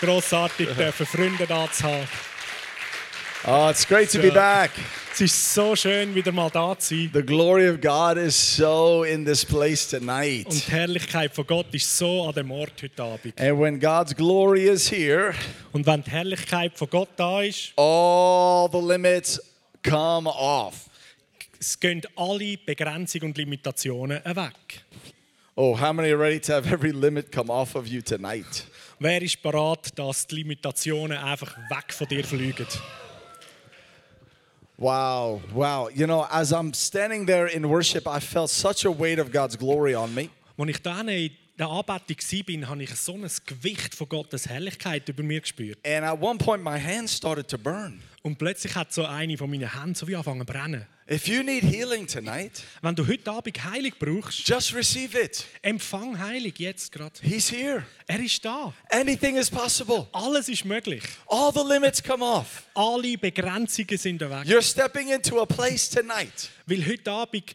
grossartig, dürfen Freunde da zu haben. Oh, ah, it's great to be back. Es ist so schön, wieder mal da zu sein. The glory of God is so in this place tonight. Und die Herrlichkeit von Gott ist so an dem Ort heute Abend. And when God's glory is here, Und wenn die Herrlichkeit von Gott da ist, all the limits come off. es gehen alle Begrenzungen und Limitationen weg. Oh, how many are ready to have every limit come off of you tonight? Wer ist bereit, dass die Limitationen einfach weg von dir fliegen? Wow, wow. You know, as I'm standing there in worship, I felt such a weight of God's glory on me. Als ich dann in der Anbetung war, habe ich so ein Gewicht von Gottes Herrlichkeit über mir gespürt. And at one point, my hands started to burn. Und plötzlich hat so eine von meinen Händen so wie angefangen zu brennen. If you need healing tonight, Wenn du heute Abend Heilig brauchst, just receive it. empfang Heilig jetzt gerade. He's here. Er ist da. Anything is possible. Alles ist möglich. All the limits come off. Alle Begrenzungen sind weg. You're stepping into a place tonight Weil heute Abend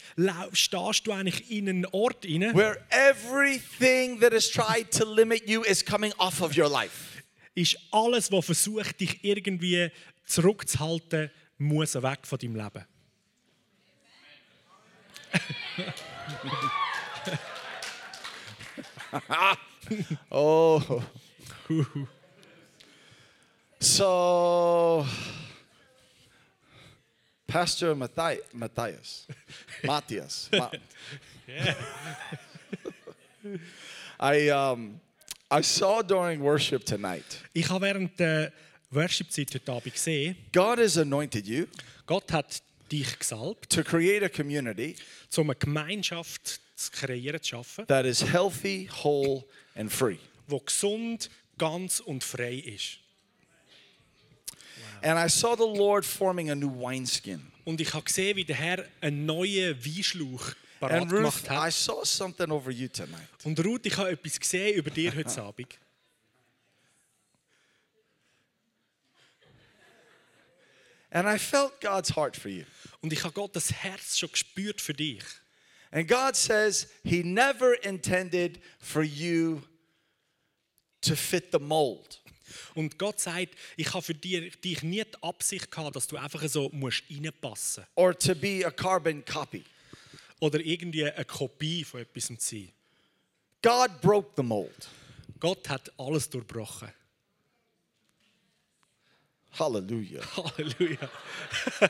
stehst du eigentlich in einen Ort rein, where everything that has tried to limit you is coming off of your life. ist alles, was versucht, dich irgendwie zurückzuhalten, muss weg von deinem Leben. Oh. So, Pastor Matthi- Matthias, Matthias, Ma- I um, I saw during worship tonight. Ich habe während der Worship-Zeit heute Abend gesehen, God has anointed you Gott hat dich gesalbt, to create a community um eine Gemeinschaft zu kreieren, zu schaffen, that is healthy, whole, and free. die gesund, ganz und frei ist. And I saw the Lord forming a new wineskin. Und ich habe gesehen, wie der Herr einen neuen Weinschlauch parat Ruth, gemacht I hat. saw something over you tonight. Und Ruth, ich habe etwas gesehen über dir heute Abend. And I felt God's heart for you. Und ich habe Gottes Herz schon gespürt für dich. And God says He never intended for you to fit the mold. Und Gott sagt, ich habe für dich, dich nie die Absicht gehabt, dass du einfach so musst reinpassen or to be a carbon copy. oder irgendwie eine Kopie von etwas zu sein. God broke the mold. Gott hat alles durchbrochen. Hallelujah. Hallelujah.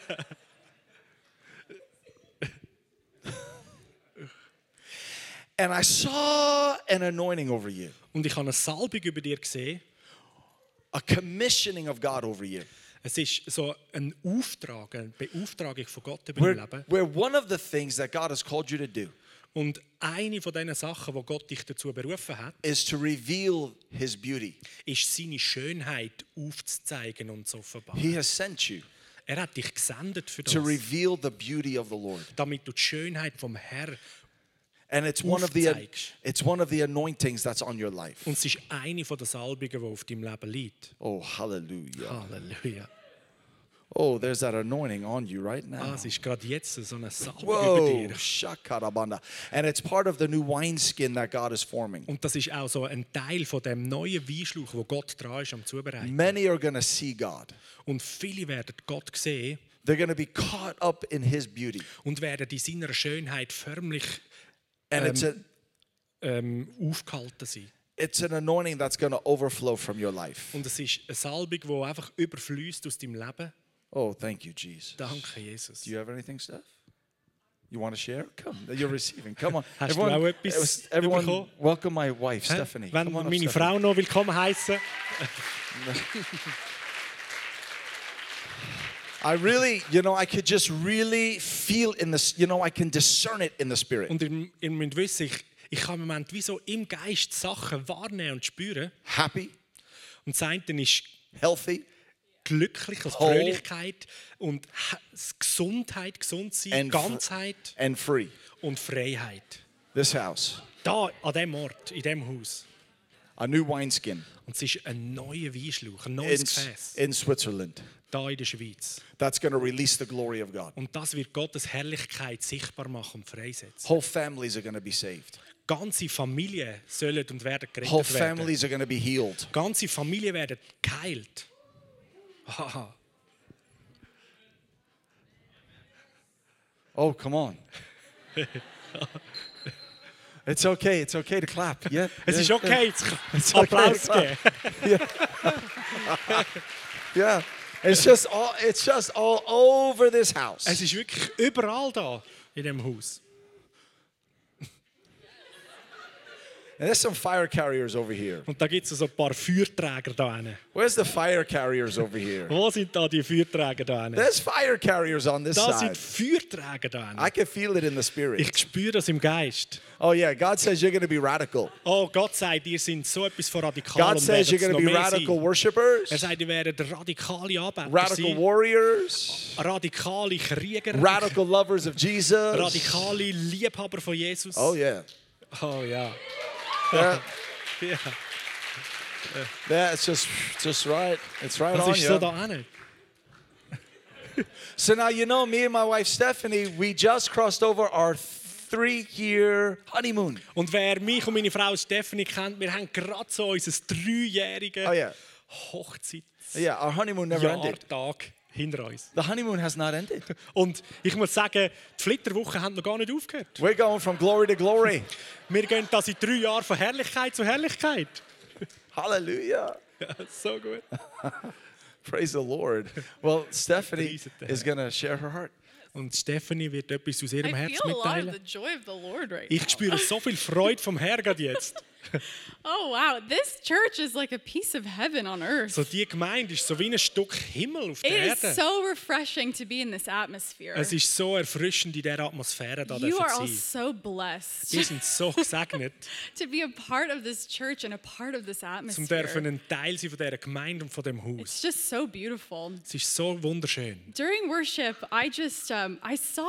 And I saw an anointing over you, Und ich habe eine Salbung über dir gesehen. a commissioning of God over you. Es ist so ein Auftrag, eine Beauftragung von Gott über dein Leben. where one of the things that God has called you to do Und eine von diesen Sachen, wo Gott dich dazu berufen hat, is to reveal His beauty. ist seine Schönheit aufzuzeigen und zu offenbaren. He has sent you Er hat dich gesendet für to das, reveal the beauty of the Lord. damit du die Schönheit vom Herrn And it's one of the it's one of the anointings that's on your life. und es ist eine von den Salbungen, die auf deinem Leben liegt. Oh, hallelujah. Halleluja. Oh, there's that anointing on you right now. Ah, es ist gerade jetzt so eine Salbung über dir. shakarabanda. And it's part of the new wineskin that God is forming. Und das ist auch so ein Teil von dem neuen Weinschlauch, wo Gott dran ist am Zubereiten. Many are going to see God. Und viele werden Gott sehen They're going to be caught up in His beauty. und werden in seiner Schönheit förmlich And it's, a, ähm, aufgehalten sein. it's an anointing that's going to overflow from your life. Und es ist eine Salbung, die einfach überfließt aus deinem Leben. Oh, thank you, Jesus. Danke, Jesus. Do you have anything, Steph? You want to share? Come, you're receiving. Come on. Hast du auch etwas everyone bekommen? welcome my wife, Hä? Stephanie. Wenn Come on up, meine Stephanie. Frau noch willkommen heißen. I really, you know, I could just really feel in this, you know, I can discern it in the spirit. Und ihr, ihr müsst wissen, ich, ich kann im Moment wie so im Geist Sachen wahrnehmen und spüren. Happy, Und das eine ist healthy, glücklich, Whole. Fröhlichkeit und Gesundheit, gesund sein, And fr- Ganzheit and free. und Freiheit. This house, Da, an dem Ort, in dem Haus. a new wineskin Und es ist ein neuer Weinschlauch, ein in, neues Gefäß, in Switzerland da in der Schweiz. that's going to release the glory of God. Und das wird Gottes Herrlichkeit sichtbar machen und freisetzen. Whole families are going to be saved. ganze Familien sollen und werden gerettet Whole werden. families are going to be healed. Ganze Familien werden geheilt. Oh, come on. it's okay. It's okay to clap. Yeah. Es ist yeah, okay, jetzt It's okay. Applaus geben. Yeah. It's just all it's just all over this house. Es ist wirklich überall da in dem Haus. And there's some fire carriers over here. Und da gibt es so ein paar Feuerträger da hinten. Where's the fire carriers over here? Wo sind da die Feuerträger da hinten? There's fire carriers on this Da side. sind Feuerträger da hinten. I can feel it in the spirit. Ich spüre das im Geist. Oh yeah, God says you're going to be radical. Oh, Gott sagt, ihr seid so etwas von radikal God says you're going to be radical sein. worshipers, Er sagt, ihr werdet radikale Anbeter radical sein, warriors, radikale Krieger, radical lovers of Jesus. radikale Liebhaber von Jesus. Oh yeah. Oh ja. Yeah, ja. yeah, it's just just right. It's right Das on ist so you. da hinten. So now you know me and my wife Stephanie, we just crossed over our three-year honeymoon. Und wer mich und meine Frau Stephanie kennt, wir haben gerade so unser dreijähriges Oh yeah. Hochzeitsjahrtag Yeah, our honeymoon never ended. Hinter uns. The honeymoon has not ended. Und ich muss sagen, die Flitterwochen haben noch gar nicht aufgehört. We're going from glory to glory. Wir gehen das in drei Jahren von Herrlichkeit zu Herrlichkeit. Hallelujah. Ja, so gut. Praise the Lord. Well, Stephanie is going to share her heart. Und Stephanie wird etwas aus ihrem I Herz feel a lot of the mitteilen. joy of the Lord right Ich spüre so viel Freude vom Herrn gerade jetzt. Oh wow, this church is like a piece of heaven on earth. So die Gemeinde ist so wie ein Stück Himmel auf It der is Erde. so refreshing to be in this atmosphere. Es ist so erfrischend in dieser Atmosphäre da You are all so blessed Wir sind so gesegnet, to be a part of this church and a part of this atmosphere. zum dürfen ein Teil sein von dieser Gemeinde und von dem Haus. It's just so beautiful. Es ist so wunderschön. During worship, I just um, I saw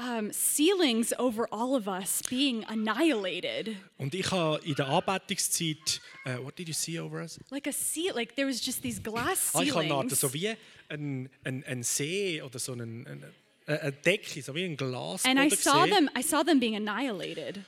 um, ceilings over all of us being annihilated. Und ich habe in der Anbetungszeit, äh, what did you see over us? Like a seal, like there was just these glass Ah, ich habe ceilings. so wie ein, ein, ein See oder so einen, ein, eine Decke, so wie ein Glas. And I saw gesehen. them, I saw them being annihilated. Äh,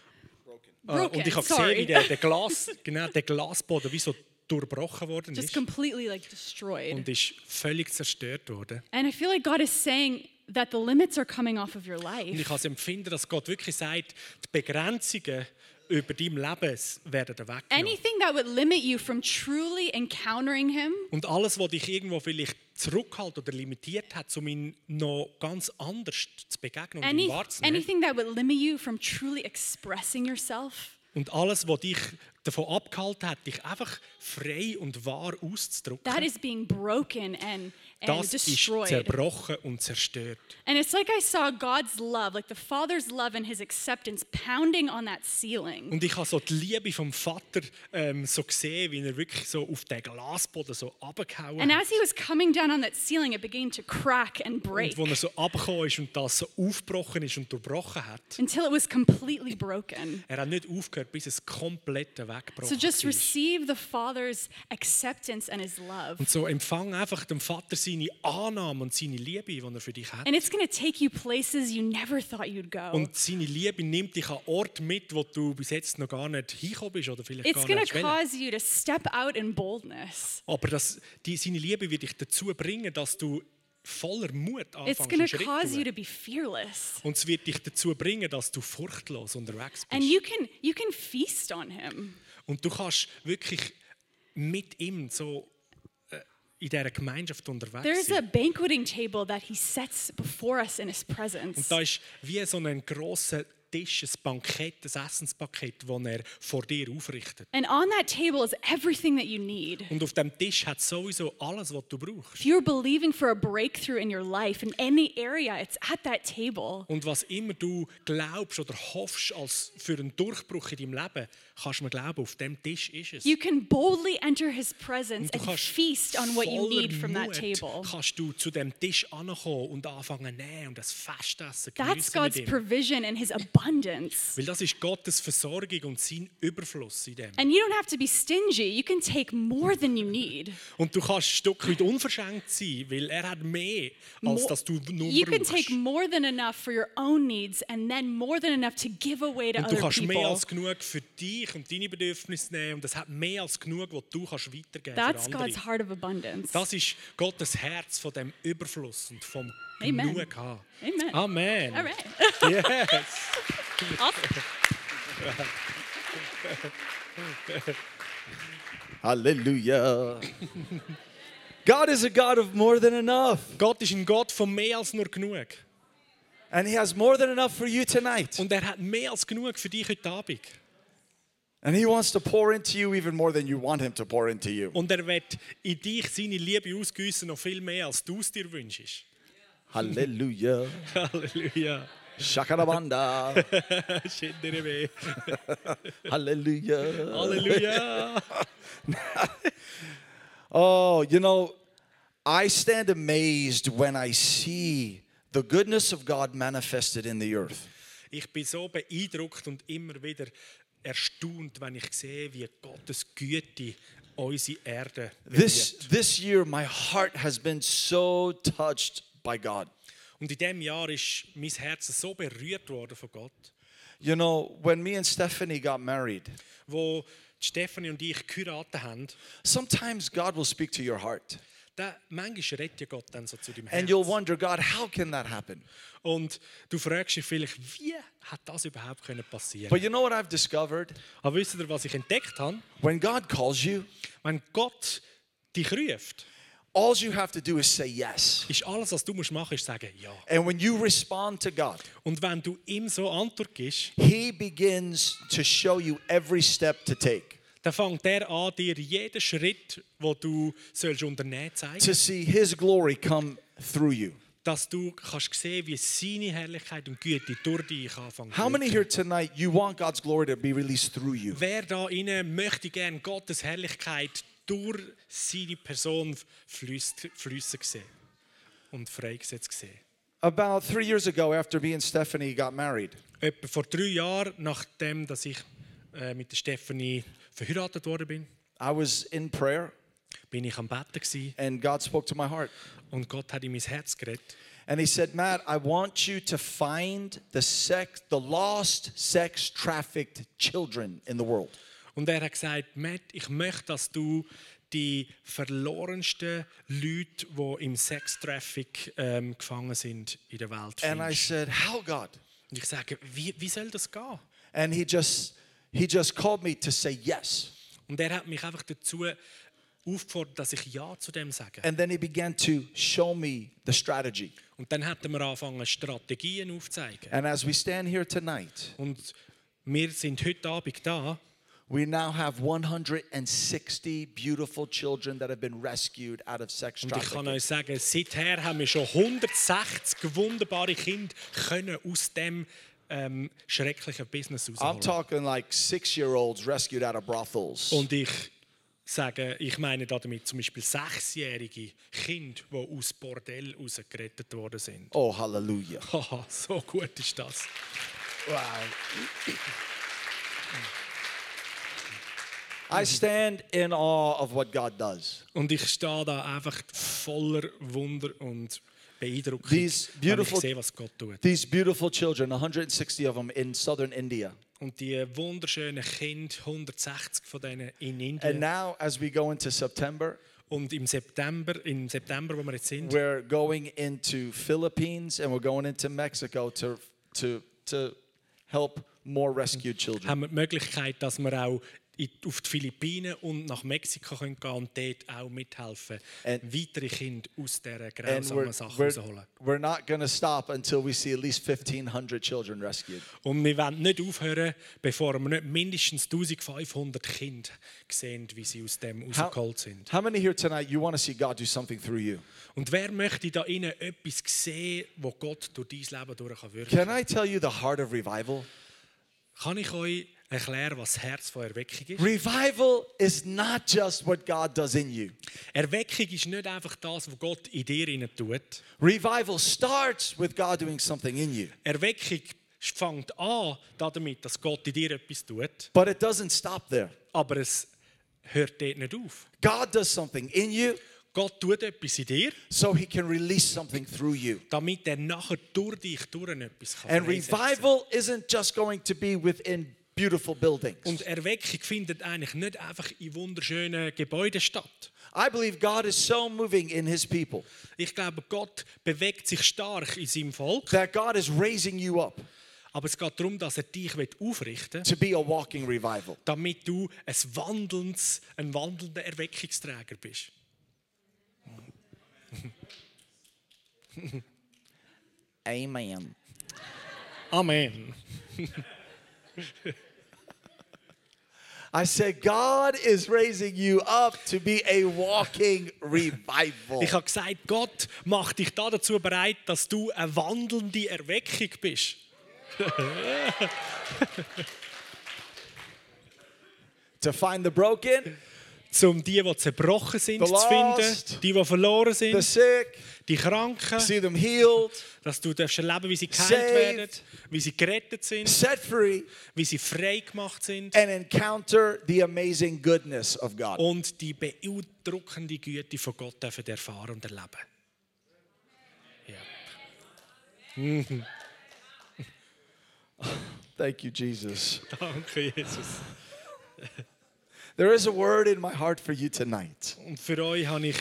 Broken, und ich habe gesehen, wie der, der, Glas, genau, der Glasboden wie so durchbrochen worden just ist completely like destroyed. und ist völlig zerstört worden. And I feel like God is saying that the limits are coming off of your Und ich life. das Empfinden, dass Gott wirklich sagt, die Begrenzungen über dein Leben werden weggenommen. Anything that would limit you from truly encountering Him, Und alles, was dich irgendwo vielleicht zurückhält oder limitiert hat, um ihn noch ganz anders zu begegnen und any, wahrzunehmen. anything that would limit you from truly expressing yourself, Und alles, was dich davon abgehalten hat, dich einfach frei und wahr auszudrücken, that is being broken and, and das ist destroyed. zerbrochen und zerstört. And it's like I saw God's love, like the Father's love and His acceptance pounding on that ceiling. Und ich habe so die Liebe vom Vater ähm, so gesehen, wie er wirklich so auf den Glasboden so runtergehauen And as He was coming down on that ceiling, it began to crack and break Und wo er so runtergekommen ist und das so aufgebrochen ist und durchbrochen hat. until it was completely broken. Er hat nicht aufgehört, bis es komplett weggebrochen So just receive the Father's acceptance and His love. Und so empfang einfach dem Vater seine Annahme und seine Liebe, die er für dich hat. And it's going to take you places you never thought you'd go. Und seine Liebe nimmt dich an Orte mit, wo du bis jetzt noch gar nicht hingekommen bist oder vielleicht It's gar going nicht cause you to step out in boldness. Aber das, die, seine Liebe wird dich dazu bringen, dass du voller Mut It's anfängst, going einen to Schritt cause you to be fearless. Und es wird dich dazu bringen, dass du furchtlos unterwegs And bist. you can you can feast on him. Und du kannst wirklich mit ihm so äh, in dieser Gemeinschaft unterwegs There's a sein. banqueting table that he sets before us in his Und presence. da ist wie so ein grosser Tisch, ein Bankett, ein Essenspaket, das er vor dir aufrichtet. And on that table is everything that you need. Und auf dem Tisch hat sowieso alles, was du brauchst. If you're believing for a breakthrough in your life in any area, it's at that table. Und was immer du glaubst oder hoffst als für einen Durchbruch in deinem Leben, kannst du mir glauben, auf dem Tisch ist es. You can boldly enter his presence and kannst feast on what you need from that table. kannst du zu dem Tisch ankommen und anfangen zu nehmen und das Festessen That's geniessen mit God's provision and his abundance abundance. Weil das ist Gottes Versorgung und sein Überfluss in dem. And you don't have to be stingy. You can take more than you need. Und du kannst ein Stück weit unverschämt sein, weil er hat mehr, als dass du nur you can brauchst. take more than enough for your own needs and then more than enough to give away to Und du other kannst mehr people. als genug für dich und deine Bedürfnisse nehmen und es hat mehr als genug, was du kannst weitergeben That's für andere. God's heart of abundance. Das ist Gottes Herz von dem Überfluss und vom Amen. Genug haben. Amen. Amen. All right. Yes. awesome. Hallelujah. God is a God of more than enough. Gott ist ein Gott von mehr als nur genug. And He has more than enough for you tonight. Und er hat mehr als genug für dich heute Abend. And He wants to pour into you even more than you want Him to pour into you. Und er wird in dich seine Liebe ausgüssen noch viel mehr, als du es dir wünschst. Hallelujah. Halleluja. Shakarabanda. Schindere Hallelujah. Halleluja. Oh, you know, I stand amazed when I see the goodness of God manifested in the earth. Ich bin so beeindruckt und immer wieder erstaunt, wenn ich sehe, wie Gottes Güte unsere Erde This, this year, my heart has been so touched by God. Und in diesem Jahr ist mein Herz so berührt worden von Gott, You know, when me and Stephanie got married, wo die Stefanie und ich geheiratet haben, sometimes God will speak to your heart. da manchmal redet ja Gott dann so zu deinem And you'll Herz. wonder, God, how can that happen? Und du fragst dich vielleicht, wie hat das überhaupt können passieren? But you know what I've discovered? Aber wisst ihr, was ich entdeckt habe? When God calls you, Wenn Gott dich ruft, all you have to do is say yes. ist alles, was du musst machen, ist sagen Ja. And when you respond to God, Und wenn du ihm so Antwort gibst, He begins to show you every step to take dann fängt er an, dir jeden Schritt, wo du sollst unternehmen zeigen, to see His glory come through you. dass du kannst sehen, wie seine Herrlichkeit und Güte durch dich anfangen. How many here tonight you want God's glory to be released through you? Wer da innen möchte gern Gottes Herrlichkeit durch seine Person fließen fliessen sehen und freigesetzt sehen? About three years ago, after me and Stephanie got married, Etwa vor drei Jahren, nachdem dass ich äh, mit der Stephanie verheiratet worden bin, I was in prayer bin ich am Betten gsi and God spoke to my heart. und Gott hat in mein Herz geredet. And He said, Matt, I want you to find the sex, the lost sex trafficked children in the world. Und er hat gesagt, Matt, ich möchte, dass du die verlorensten Leute, die im Sextraffic ähm, gefangen sind, in der Welt And I findest. said, How, God? Und ich sage, wie, wie soll das gehen? And He just He just called me to say yes. Und er hat mich einfach dazu aufgefordert, dass ich Ja zu dem sage. And then He began to show me the strategy. Und dann hat er mir angefangen, Strategien aufzuzeigen. And as we stand here tonight, Und wir sind heute Abend da we now have 160 beautiful children that have been rescued out of sex und ich kann trafficking. euch sagen, seither haben wir schon 160 wunderbare Kinder können aus dem ähm, schrecklichen Business I'm rausholen. talking like six year olds rescued out of brothels. Und ich sage, ich meine damit zum Beispiel sechsjährige Kinder, die aus Bordell rausgerettet worden sind. Oh, hallelujah. Haha, so gut ist das. I stand in awe of what God does. Und ich stehe da einfach voller Wunder und Beeindruckung, These wenn ich beautiful- sehe, was Gott tut. These beautiful children, 160 of them in southern India. Und die wunderschönen Kinder, 160 von denen in And Indien. now, as we go into September, Und im September, im September, wo wir jetzt sind, we're going into Philippines and we're going into Mexico to, to, to help more rescued children. haben wir die Möglichkeit, dass wir auch auf die Philippinen und nach Mexiko können gehen und dort auch mithelfen, And- weitere Kinder aus dieser grausamen Sache rausholen. we're not going to stop until we see at least 1,500 children rescued. Und wir wollen nicht aufhören, bevor wir nicht mindestens 1500 Kinder sehen, wie sie aus dem rausgeholt sind. How many here tonight, you want to see God do something through you? Und wer möchte da innen etwas sehen, wo Gott durch dein Leben durch kann wirken? Can I tell you the heart of revival? Kann ich euch erklären, was Herz von Erweckung ist? Revival is not just what God does in you. Erweckung ist nicht einfach das, was Gott in dir innen tut. Revival starts with God doing something in you. Erweckung fängt an damit, dass Gott in dir etwas tut, But it doesn't stop there. aber es hört dort nicht auf. God does something in you Gott tut etwas in dir, so he can release something through you. damit er nachher durch dich durch etwas kann And revival isn't just going to be within beautiful buildings. Und Erweckung findet eigentlich nicht einfach in wunderschönen Gebäuden statt. I believe God is so moving in his people Ich glaube, Gott bewegt sich stark in seinem Volk, that God is raising you up aber es geht darum, dass er dich aufrichten will, to be a walking revival. damit du ein, wandelndes, ein wandelnder Erweckungsträger bist. Amen. Amen. I said, God is raising you up to be a walking revival. Ich habe gesagt, Gott macht dich da dazu bereit, dass du eine wandelnde Erweckung bist. To find the broken, Um die, die zerbrochen sind, zu finden, die, die verloren sind, die Kranken, see them healed, dass du darfst erleben, wie sie geheilt werden, wie sie gerettet sind, set free, wie sie frei gemacht sind and encounter the amazing goodness of God. und die beeindruckende Güte von Gott dürfen erfahren und erleben. Ja. Thank you, Jesus. Danke, Jesus. There is a word in my heart for you tonight. Und für euch habe ich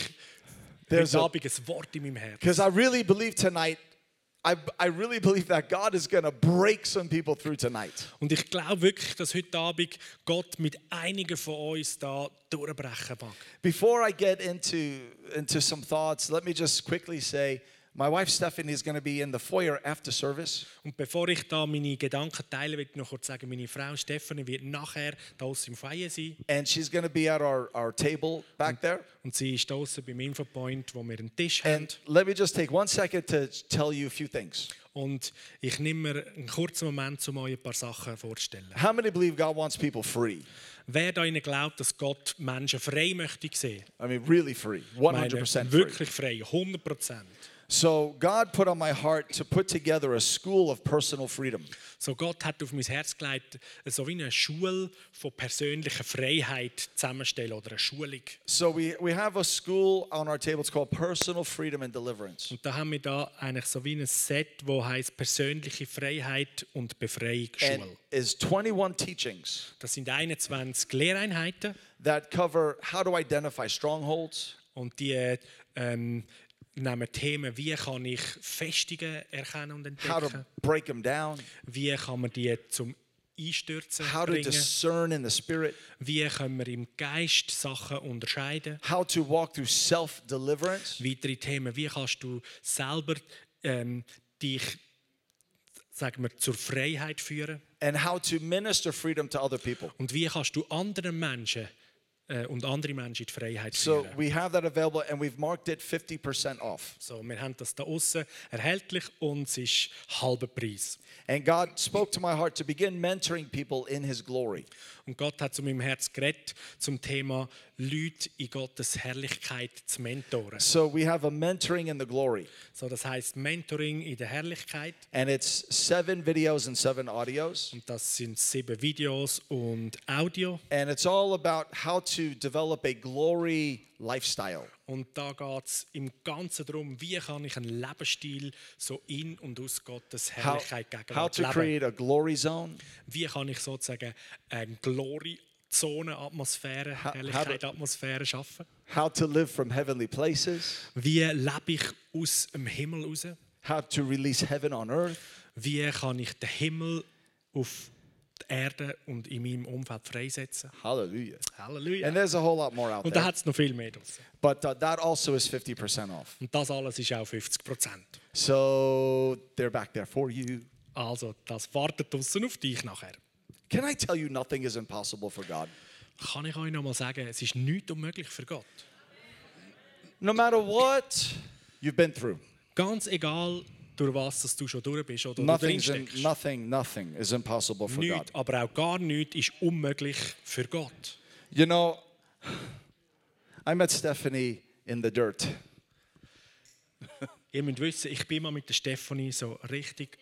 There's heute a- Abend ein Wort in meinem Herzen. Because I really believe tonight, I, I really believe that God is going to break some people through tonight. Und ich glaube wirklich, dass heute Abend Gott mit einigen von uns da durchbrechen mag. Before I get into, into some thoughts, let me just quickly say my wife Stephanie is going to be in the foyer after service. Und bevor ich da meine Gedanken teile, will ich noch kurz sagen, meine Frau Stefanie wird nachher da im Feier sein. And she's going to be at our, our table back there. Und sie ist da aussen beim Infopoint, wo wir einen Tisch haben. And let me just take one second to tell you a few things. Und ich nehme mir einen kurzen Moment, um euch ein paar Sachen vorzustellen. How many believe God wants people free? Wer da ihnen glaubt, dass Gott Menschen frei möchte sehen? I mean, really free, Ich meine, 100% free. wirklich frei, 100 Prozent. So, God put on my heart to put together a school of personal freedom. So Gott hat auf mein Herz gelegt, so wie eine Schule von persönlicher Freiheit zusammenstellen oder eine Schulung. So, we, we have a school on our table. It's called Personal Freedom and Deliverance. Und da haben wir da eigentlich so wie ein Set, wo heißt persönliche Freiheit und Befreiung And Schule. is 21 teachings Das sind 21 Lehreinheiten that cover how to identify strongholds, und die ähm, nehmen Themen, wie kann ich Festungen erkennen und how to entdecken, break them down, wie kann man die zum Einstürzen how to bringen, discern in the spirit, wie können wir im Geist Sachen unterscheiden. how to walk through self deliverance, Weitere Themen, wie kannst du selber ähm, dich sagen wir, zur Freiheit führen? And how to minister freedom to other people. und wie kannst du anderen Menschen und andere Menschen in die Freiheit So, führen. we have that available and we've marked it 50% off. So, wir haben das da außen erhältlich und es ist halber Preis. And God spoke to my heart to begin mentoring people in His glory. Und Gott hat zu meinem Herz geredet zum Thema Leute in Gottes Herrlichkeit zu mentoren. So, we have a mentoring in the glory, So, das heißt Mentoring in der Herrlichkeit and it's seven videos and seven audios. und das sind sieben Videos und Audio. And it's all about how to develop a glory lifestyle. Und da geht es im Ganzen darum, wie kann ich einen Lebensstil so in und aus Gottes How, Herrlichkeit how gegenwart to create a glory zone, Wie kann ich sozusagen eine Atmosphäre, How- Herrlichkeit, Atmosphäre schaffen? how to live from heavenly places, Wie lebe ich aus dem Himmel raus? how to release heaven on earth, Wie kann ich den Himmel auf die Erde und in meinem Umfeld freisetzen? hallelujah. Halleluja. And there's a whole lot more out Und da there. hat es noch viel mehr draussen. But uh, that also is 50% off. Und das alles ist auch 50 Prozent. So they're back there for you. Also, das wartet draussen auf dich nachher. Can I tell you nothing is impossible for God? Kann ich euch noch mal sagen, es ist nichts unmöglich für Gott. No matter what you've been through, Ganz egal, durch was dass du schon durch bist oder du nothing's in, nothing, nothing is impossible for God. Nichts, aber auch gar nichts ist unmöglich für Gott. You know, I met Stephanie in the dirt. Ihr müsst wissen, ich bin mal mit der Stefanie so richtig?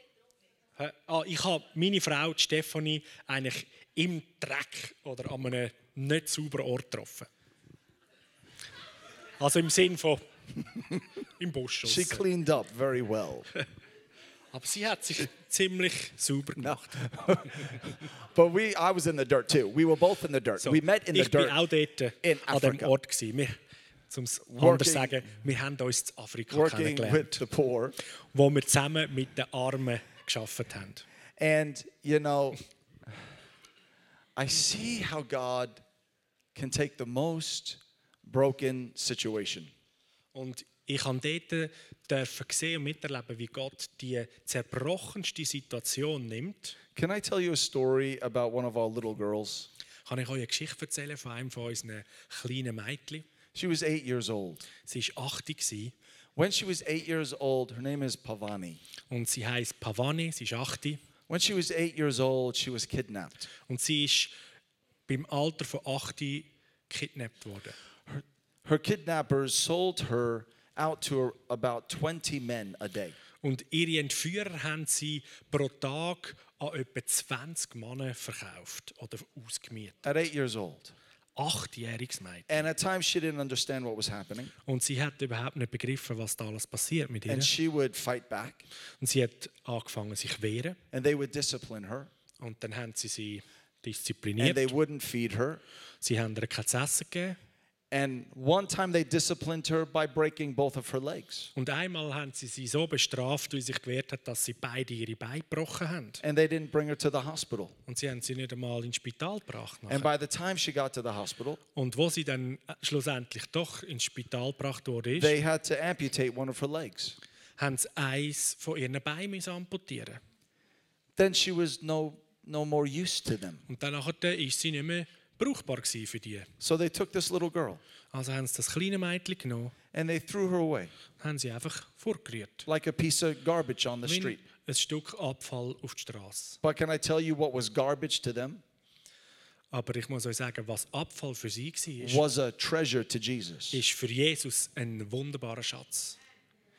Ah, ich habe meine Frau, die Stefanie, eigentlich im Dreck oder an einem nicht sauberen Ort getroffen. Also im Sinn von im Busch. She cleaned up very well. Aber sie hat sich ziemlich sauber gemacht. But we, I was in the dirt too. We were both in the dirt. So, we met in the ich bin dirt. auch dort in an dem. Ort. Gewesen. Wir, zum es anders sagen, wir haben uns in Afrika working with kennengelernt, the poor. wo wir zusammen mit den Armen geschafft haben. And, you know, I see how God can take the most broken situation Und ich habe dort dürfen sehen und miterleben, wie Gott die zerbrochenste Situation nimmt. Can I tell you a story about one of our little girls? Kann ich euch eine Geschichte erzählen von einem von unseren kleinen Mädchen? She was eight years old. Sie war 80 gewesen When she was eight years old, her name is Pavani. und sie heißt Pavani, sie ist 80 When she was eight years old, she was kidnapped. und sie ist beim Alter von 80 gekidnappt worden. Her kidnappers sold her out to about 20 men a day. Und ihre Entführer haben sie pro Tag an etwa 20 Männer verkauft oder ausgemietet. At eight years old. Achtjähriges Mädchen. And at times she didn't understand what was happening. Und sie hat überhaupt nicht begriffen, was da alles passiert mit ihr. And she would fight back. Und sie hat angefangen, sich wehren. And they would discipline her. Und dann haben sie sie And diszipliniert. they wouldn't feed her. Sie haben ihr kein Essen gegeben. And one time they disciplined her by breaking both of her legs. Und einmal haben sie sie so bestraft, wie sie sich gewehrt hat, dass sie beide ihre Beine gebrochen haben. And they didn't bring her to the hospital. Und sie haben sie nicht einmal ins Spital gebracht. And by the time she got to the hospital, Und wo sie dann äh, schlussendlich doch ins Spital gebracht wurde, they had to amputate one of her legs. haben sie eins von ihren Beinen amputieren. Then she was no, no more used to them. Und dann nachher ist sie nicht mehr brauchbar gewesen für die. So they took this little girl Also haben sie das kleine Mädchen genommen, and they threw her away haben sie einfach vorgerührt. like a piece of garbage on the Wie street. ein Stück Abfall auf die Straße. But can I tell you what was garbage to them? Aber ich muss euch sagen, was Abfall für sie war, Was a treasure to Jesus. ist für Jesus ein wunderbarer Schatz.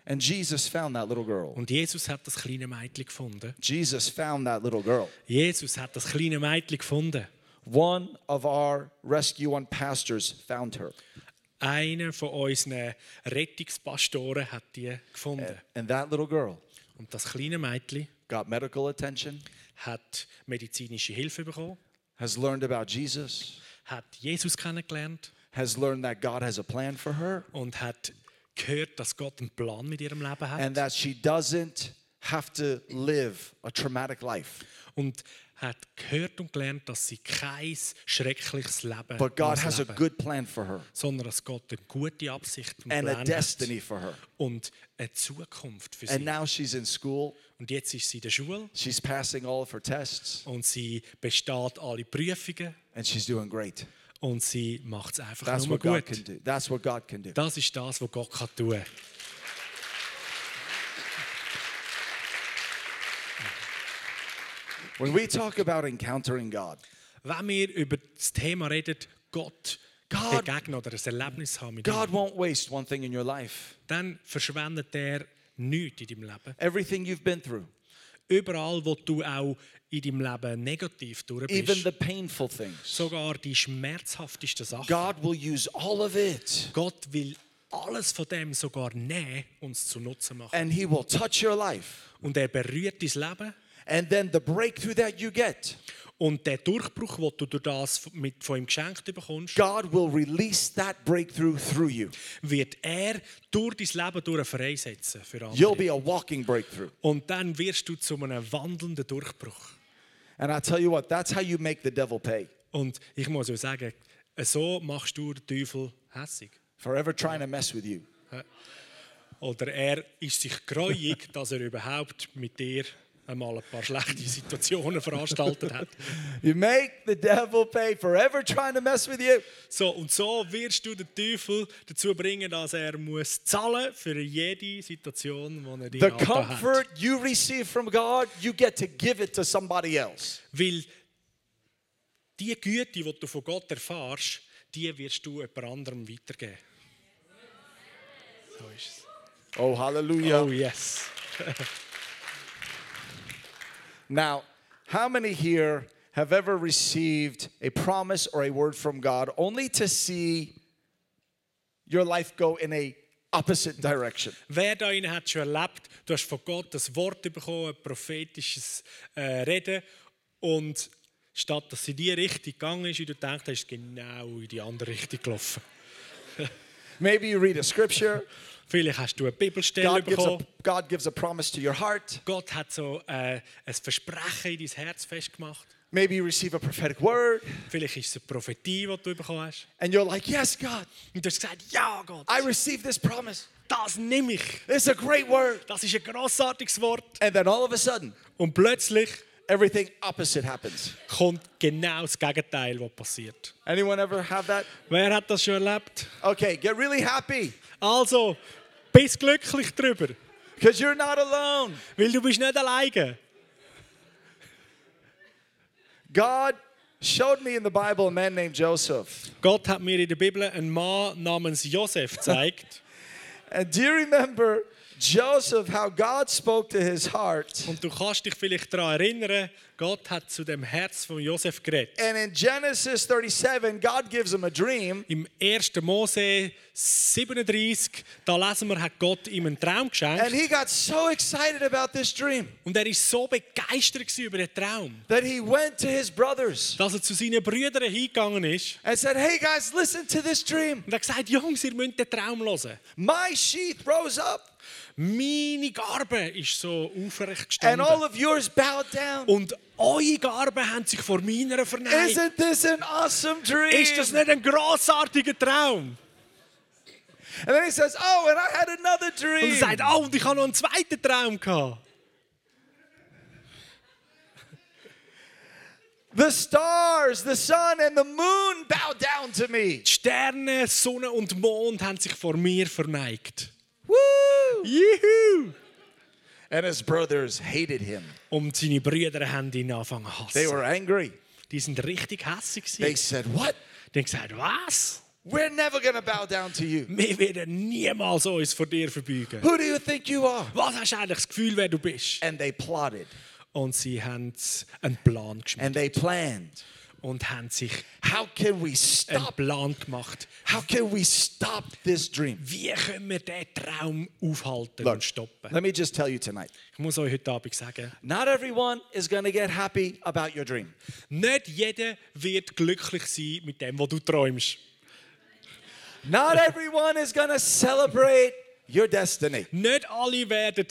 And Jesus found that little girl. Und Jesus hat das kleine Mädchen gefunden. Jesus found that little girl. Jesus hat das kleine Mädchen gefunden. One of our Rescue One pastors found her. Einer von unseren Rettungspastoren hat die gefunden. And that little girl Und das kleine Mädchen got medical attention, hat medizinische Hilfe bekommen, has learned about Jesus, hat Jesus kennengelernt has learned that God has a plan for her, und hat gehört, dass Gott einen Plan mit ihrem Leben hat. and that she doesn't have to live a traumatic life. und hat gehört und gelernt, dass sie kein schreckliches Leben But God has a leben, good plan for her sondern dass Gott eine gute Absicht und and a destiny hat for her. und eine Zukunft für And sie. now she's in school, Und jetzt ist sie in der Schule she's passing all of her tests, und sie besteht alle Prüfungen and she's doing great. und sie macht es einfach That's nur gut. That's what God can do. Das ist das, was Gott kann tun kann. When we talk about encountering God, Wenn wir über das Thema reden, Gott God- begegnen oder ein Erlebnis haben mit God ihm, won't waste one thing in your life. dann verschwendet er nichts in deinem Leben. Everything you've been through, Überall, wo du auch in deinem Leben negativ durch even bist, the painful things, sogar die schmerzhaftesten Sachen. God will use all of it Gott will alles von dem sogar nehmen und es zu Nutzen machen. and He will touch your life. Und er berührt dein Leben. And then the breakthrough that you get, Und der Durchbruch, den du durch das mit, von ihm geschenkt bekommst, God will release that breakthrough through you. wird er durch dein Leben durch freisetzen für You'll andere. be a walking breakthrough. Und dann wirst du zu einem wandelnden Durchbruch. And I tell you what, that's how you make the devil pay. Und ich muss euch sagen, so machst du den Teufel hässig. Forever trying to mess with you. Oder er ist sich greuig, dass er überhaupt mit dir einmal ein paar schlechte Situationen veranstaltet hat. You make the devil pay forever trying to mess with you. So, und so wirst du den Teufel dazu bringen, dass er muss zahlen für jede Situation, die er dir The angetan hat. comfort you receive from God, you get to give it to somebody else. Weil die Güte, die du von Gott erfährst, die wirst du jemand anderem weitergeben. So ist es. Oh, hallelujah. Oh yes. Now, how many here have ever received a promise or a word from God only to see your life go in a opposite direction? Wer da innen hat schon erlebt, du hast von Gott das Wort bekommen, ein prophetisches äh, Reden und statt dass sie in die Richtung gegangen ist, wie du denkst, ist genau in die andere Richtung gelaufen. Maybe you read a scripture, Vielleicht hast du eine Bibelstelle God gives a, bekommen. God gives a promise to your heart. Gott hat so äh, ein Versprechen in dein Herz festgemacht. Maybe you receive a prophetic word, Vielleicht ist es eine Prophetie, die du bekommen hast. and you're like, Yes, God, Und du hast gesagt, ja Gott, I received this promise. das nehme ich. It's a great word. Das ist ein grossartiges Wort. And then all of a sudden, Und plötzlich everything opposite happens. kommt genau das Gegenteil, was passiert. Anyone ever have that? Wer hat das schon erlebt? Okay, get really happy Also, bist glücklich drüber, because you're not alone. weil du bist nicht alleine. God showed me in the Bible a man named Joseph. Gott hat mir in der Bibel einen Mann namens Josef gezeigt. And do you remember Joseph, how God spoke to his heart? Und du kannst dich vielleicht daran erinnern, Gott hat zu dem Herz von Josef geredet. And in Genesis 37, God gives him a dream. Im 1. Mose 37, da lesen wir, hat Gott ihm einen Traum geschenkt. And he got so excited about this dream Und er ist so begeistert über den Traum, that he went to his brothers dass er zu seinen Brüdern hingegangen ist and said, Hey guys, listen to this dream. und hat gesagt, Jungs, ihr müsst den Traum hören. My sheath rose up Meine Garbe ist so aufrecht and all gestanden. of yours bowed down. Und eure Garben haben sich vor meiner verneigt. Isn't this an awesome dream? Ist das nicht ein grossartiger Traum? And then he says, Oh, and I had another Und dream. er sagt, oh, und ich habe noch einen zweiten Traum gehabt. The stars, the sun, and the moon bow down to me. Die Sterne, Sonne und Mond haben sich vor mir verneigt. Woo! Juhu! And his brothers hated him. Und seine Brüder haben ihn angefangen zu They hassen. were angry. Die sind richtig hässig. They said, What? Die haben gesagt, was? We're never to bow down to you. Wir werden niemals uns vor dir verbeugen. Who do you think you are? Was hast du eigentlich das Gefühl, wer du bist? And they plotted Und sie haben einen Plan geschmiedet and they planned. Und haben sich How can we einen stop? Plan gemacht. How can we stop this dream? Wie können wir diesen Traum aufhalten Look, und stoppen? let me just tell you tonight. Ich muss euch heute Abend sagen, Not everyone is going to get happy about your dream. nicht jeder wird glücklich sein mit dem, was du träumst. Not everyone is going to celebrate your destiny. Nicht alle werden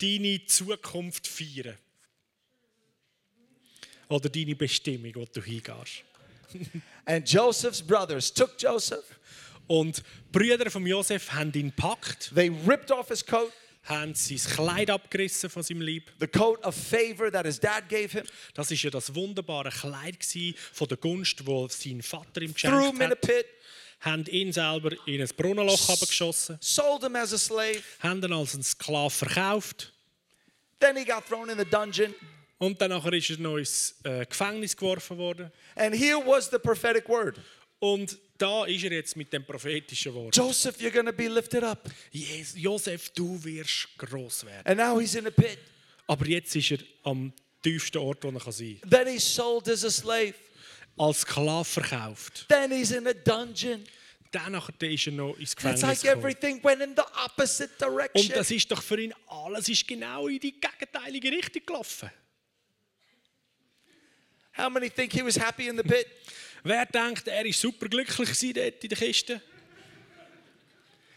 deine Zukunft feiern. Oder deine Bestimmung, wo du hingehst. And Joseph's brothers took Joseph, Und Brüder von Josef haben ihn gepackt, they ripped off his coat, haben sein Kleid abgerissen von seinem Leib. the coat of favor that his dad gave him, Das ist ja das wunderbare Kleid von der Gunst, wo sein Vater ihm threw geschenkt him in a hat. pit, Haben ihn selber in ein Brunnenloch abgeschossen, sold him as a slave. haben ihn als einen Sklav verkauft Then he got thrown in the dungeon. Und dann nachher ist er noch ins äh, Gefängnis geworfen worden. And here was the prophetic word Und da ist er jetzt mit dem prophetischen Wort. Joseph, you're to be lifted up. Jes- Josef, du wirst groß werden. And now he's in a pit. Aber jetzt ist er am tiefsten Ort, wo er kann sein kann. Then he's sold as a slave. Als Sklav verkauft. Then he's in a dungeon. Danach ist er noch ins It's Gefängnis like everything went in the opposite Und direction. das ist doch für ihn alles ist genau in die gegenteilige Richtung gelaufen. How many think he was happy in the pit? Wer denkt, er ist superglücklich gewesen dort in der Kiste?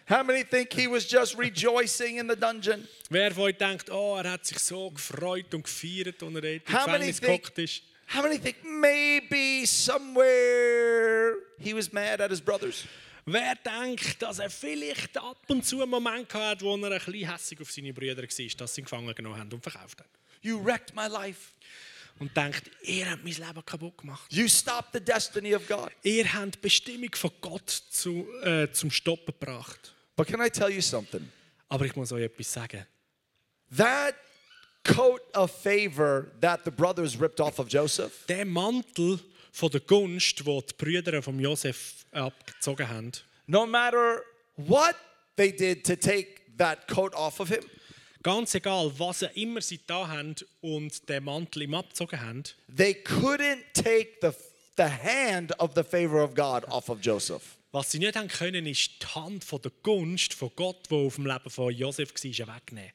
How many think he was just rejoicing in the dungeon? Wer von euch denkt, oh, er hat sich so gefreut und gefeiert, als er dort im Gefängnis gehockt ist? How many think maybe somewhere he was mad at his brothers? Wer denkt, dass er vielleicht ab und zu einen Moment hatte, wo er ein bisschen hässig auf seine Brüder war, dass sie ihn gefangen genommen haben und verkauft haben? You wrecked my life. Und denkt, ihr habt mein Leben kaputt gemacht. You stopped the destiny of God. Ihr habt die Bestimmung von Gott zu, äh, zum Stoppen gebracht. But can I tell you something? Aber ich muss euch etwas sagen. That coat of favor that the brothers ripped off of Joseph, Der Mantel von der Gunst, wo die Brüder von Josef abgezogen haben, no matter what they did to take that coat off of him, Ganz egal, was auch immer sie da haben und den Mantel ihm abgezogen haben, they couldn't take the, the hand of the favor of God off of Joseph. was sie nicht haben können, ist die Hand von der Gunst von Gott, die auf dem Leben von Josef war, wegnehmen.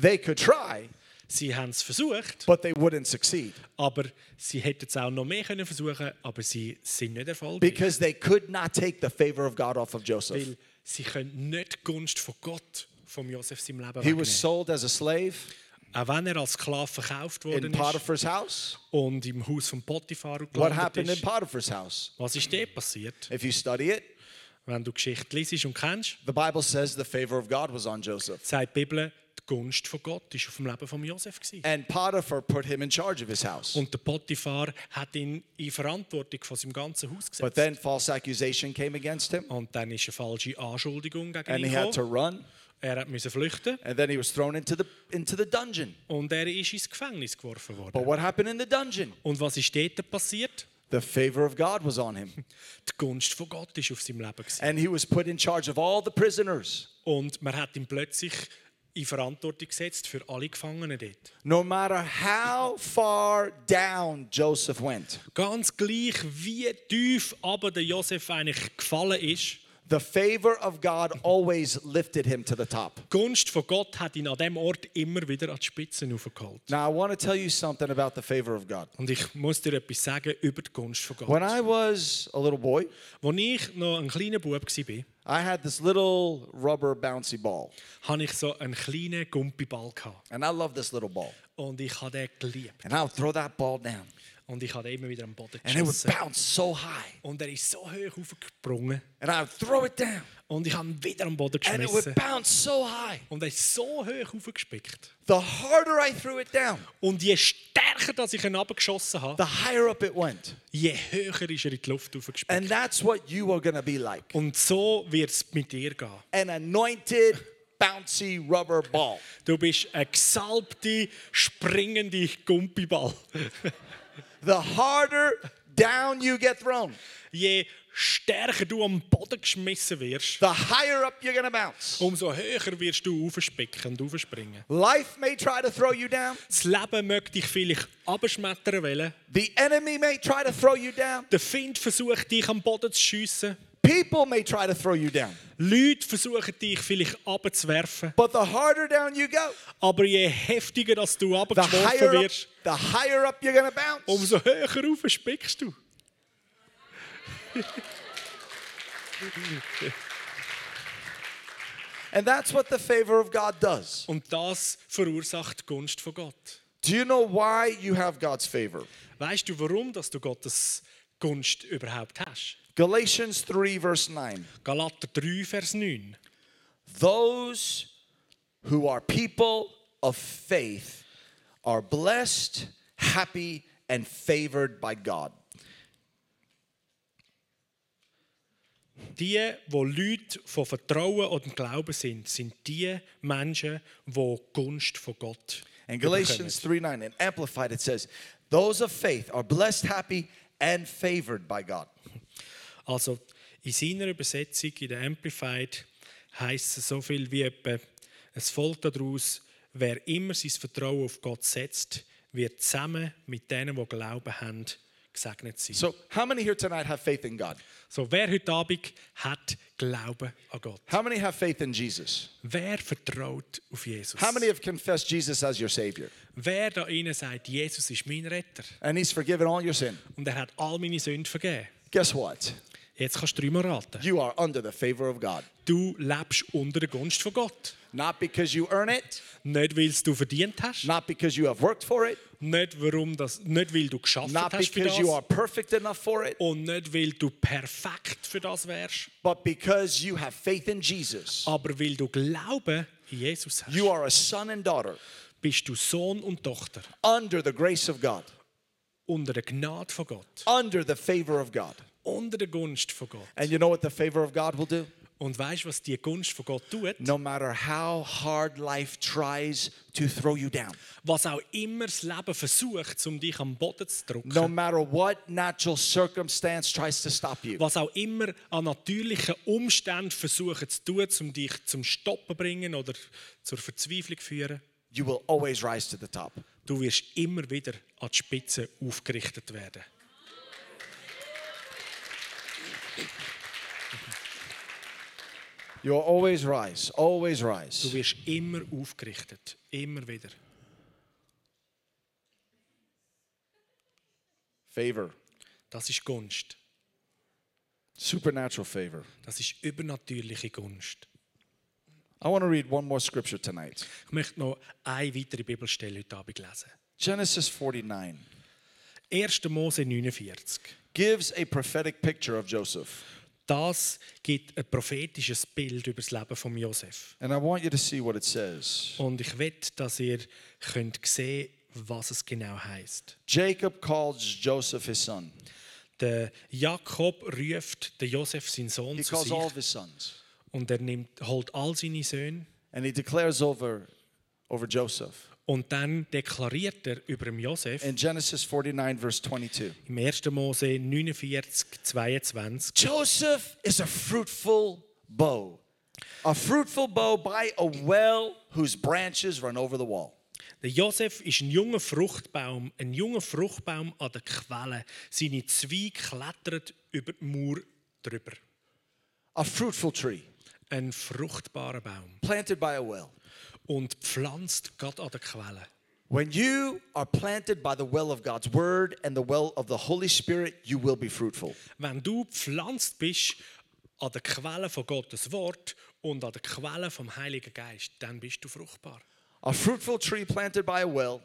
They could try, Sie haben es versucht, but they wouldn't succeed aber sie hätten es auch noch mehr können versuchen, aber sie sind nicht erfolgreich, because they could not take the favor of God off of Joseph. weil sie können nicht die Gunst von Gott vom Josef seinem Leben He was sold as a slave Auch wenn er als Sklave verkauft in worden ist Potiphar's house. und im Haus von Potiphar What happened in. Potiphar's house? Was ist dort passiert? If you study it, Wenn du Geschichte liest und kennst, the Bible says the favor of God was on Joseph. sagt die Bibel, die Gunst von Gott ist auf dem Leben von Josef gewesen. And Potiphar put him in charge of his house. Und der Potiphar hat ihn in Verantwortung von seinem ganzen Haus But gesetzt. then false accusation came against him, Und dann ist eine falsche Anschuldigung gegen and ihn he had to gekommen. run. Er hat müssen flüchten And then he was thrown into the into the dungeon. und er ist ins Gefängnis geworfen But worden. what happened in the dungeon? Und was ist dort passiert? The favor of God was on him. Die Gunst von Gott ist auf seinem Leben gewesen. And he was put in charge of all the prisoners. Und man hat ihn plötzlich in Verantwortung gesetzt für alle Gefangenen dort. No matter how far down Joseph went, Ganz gleich, wie tief aber der Josef eigentlich gefallen ist, the favor of God always lifted him to the top. Gunst von Gott hat ihn an dem Ort immer wieder an die Spitze. Now, I want to tell you something about the favor of God. Und ich muss dir etwas sagen über die Gunst von Gott. When I was a little boy, Als ich noch ein kleiner Bub war, I had this little rubber bouncy ball. hatte ich so einen kleinen Gumpiball. Gehabt. And I love this little ball. Und ich habe den geliebt. And I would throw that ball down. Und ich habe immer wieder am Boden geschossen. so. Und er ist so hoch aufgesprungen. Und ich habe ihn wieder am Boden geschmissen. so. Und er ist so hoch aufgespickt. The harder I threw it down, Und je stärker dass ich ihn abgeschossen habe, the higher up it went. je höher ist er in die Luft aufgespickt. And that's what you are to be like Und so wird es mit dir gehen. an anointed, bouncy rubber ball. Du bist ein gesalbte, springende Gumpiball. The harder down you get thrown, Je stärker du am Boden geschmissen wirst, the higher up you're to bounce. umso höher wirst du aufspicken und aufspringen. Life may try to throw you down, Das Leben möchte dich vielleicht abschmettern wollen. the enemy may try to throw you down, Der Find versucht dich am Boden zu schiessen. People may try to throw you down. Leute versuchen dich vielleicht abzuwerfen. But the harder down you go, Aber je heftiger dass du abgeworfen wirst, the higher up you're to bounce. umso höher aufspickst du. And that's what the favor of God does. Und das verursacht die Gunst von Gott. Do you know why you have God's favor? Weißt du, warum dass du Gottes Gunst überhaupt hast? Galatians 3, verse 9. Galater 3, Vers 9. Those who are people of faith are blessed, happy, and favored by God. Die, wo Leute von Vertrauen und Glauben sind, sind die Menschen, die Gunst von Gott In Galatians 3 9, in Amplified, it says, Those of faith are blessed, happy, and favored by God. Also in seiner Übersetzung, in der Amplified, heißt es so viel wie etwa, es folgt daraus, wer immer sein Vertrauen auf Gott setzt, wird zusammen mit denen, die Glauben haben, gesegnet sein. So, how many here tonight have faith in God? So, wer heute Abend hat Glauben an Gott? How many have faith in Jesus? Wer vertraut auf Jesus? How many have confessed Jesus as your Savior? Wer da innen sagt, Jesus ist mein Retter And He's forgiven all your sin? und er hat all meine Sünden vergeben? Guess what? Jetzt kannst du dreimal raten. You are under the favor of God. Du lebst unter der Gunst von Gott. Not because you earn it, Nicht, weil du verdient hast. not because you have worked for it, Nicht, warum das, nicht weil du geschafft not hast für because you are das. perfect enough for it, Und nicht, weil du perfekt für das wärst. but because you have faith in Jesus. Aber weil du Glauben in Jesus hast. You are a son and daughter Bist du Sohn und Tochter. under the grace of God, Unter der Gnade von Gott. under the favor of God. Unter der Gunst von Gott. And you know what the favor of God will do? Und weißt was die Gunst von Gott tut? No matter how hard life tries to throw you down, Was auch immer das Leben versucht, um dich am Boden zu drücken. no matter what natural circumstance tries to stop you, was auch immer an natürlichen Umständen versuchen zu tun, um dich zum Stoppen bringen oder zur Verzweiflung führen, you will always rise to the top. du wirst immer wieder an die Spitze aufgerichtet werden. You'll always rise, always Du rise. wirst immer aufgerichtet, immer wieder. Favor, Das ist Gunst. supernatural favor. Das ist übernatürliche Gunst. I want to read one more scripture tonight. Ich möchte noch eine weitere Bibelstelle heute Abend lesen. Genesis 49 1. Mose 49. gives a prophetic picture of Joseph. Das gibt ein prophetisches Bild über das Leben von Josef. And I want you to see what it says. Und ich will, dass ihr könnt sehen, was es genau heißt. Jacob calls Joseph his son. Der Jakob ruft den Josef, seinen Sohn, He zu calls all of his sons. und er nimmt, holt all seine Söhne And he declares over, over Joseph. Und dann deklariert er über Josef In Genesis 49, verse 22. im 1. Mose 49, 22. Joseph is a fruitful bow, a fruitful bow by a well whose branches run over the wall. Der Josef ist ein junger Fruchtbaum, ein junger Fruchtbaum an der Quelle. Seine Zweige klettern über die Mauer drüber. A fruitful tree Ein fruchtbarer Baum planted by a well. Und pflanzt Gott an der Quelle. When you are planted by the well of God's word and the well of the Holy Spirit, you will be fruitful. Wenn du pflanzt bist an der Quelle von Gottes Wort und an der Quelle vom Heiligen Geist, dann bist du fruchtbar. A fruitful tree planted by a well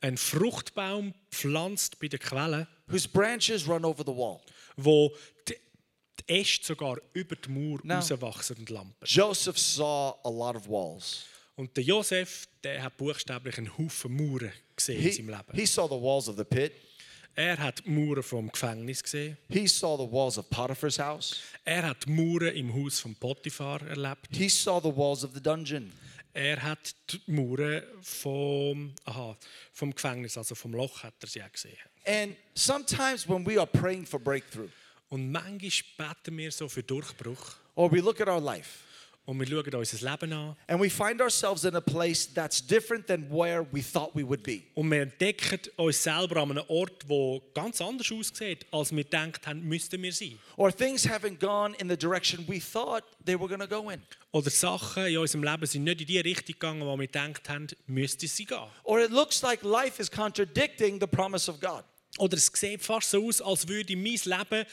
Ein Fruchtbaum pflanzt bei der Quelle, whose branches run over the wall. wo die, Äste sogar über die Mauer No. rauswachsen und lampen. Joseph saw a lot of walls. Und der Josef, der hat buchstäblich einen Haufen Mauern gesehen in He, seinem Leben. he saw the walls of the pit. Er hat die Mauern vom Gefängnis gesehen. He saw the walls of Potiphar's house. Er hat die Mauern im Haus von Potiphar erlebt. He saw the walls of the dungeon. Er hat die Mauern vom, aha, vom Gefängnis, also vom Loch, hat er sie auch gesehen. And sometimes when we are praying for breakthrough, Und manchmal beten wir so für Durchbruch. or we look at our life Und wir schauen unser Leben an. and we find ourselves in a place that's different than where we thought we would be. Und wir entdecken uns selber an einem Ort, wo ganz anders aussieht, als wir gedacht haben, müssten wir sein. Or things haven't gone in the direction we thought they were going to go in. Oder Sachen in unserem Leben sind nicht in die Richtung gegangen, wo wir gedacht haben, müsste sie gehen. Or it looks like life is contradicting the promise of God. Oder es sieht fast so aus, als würde mein Leben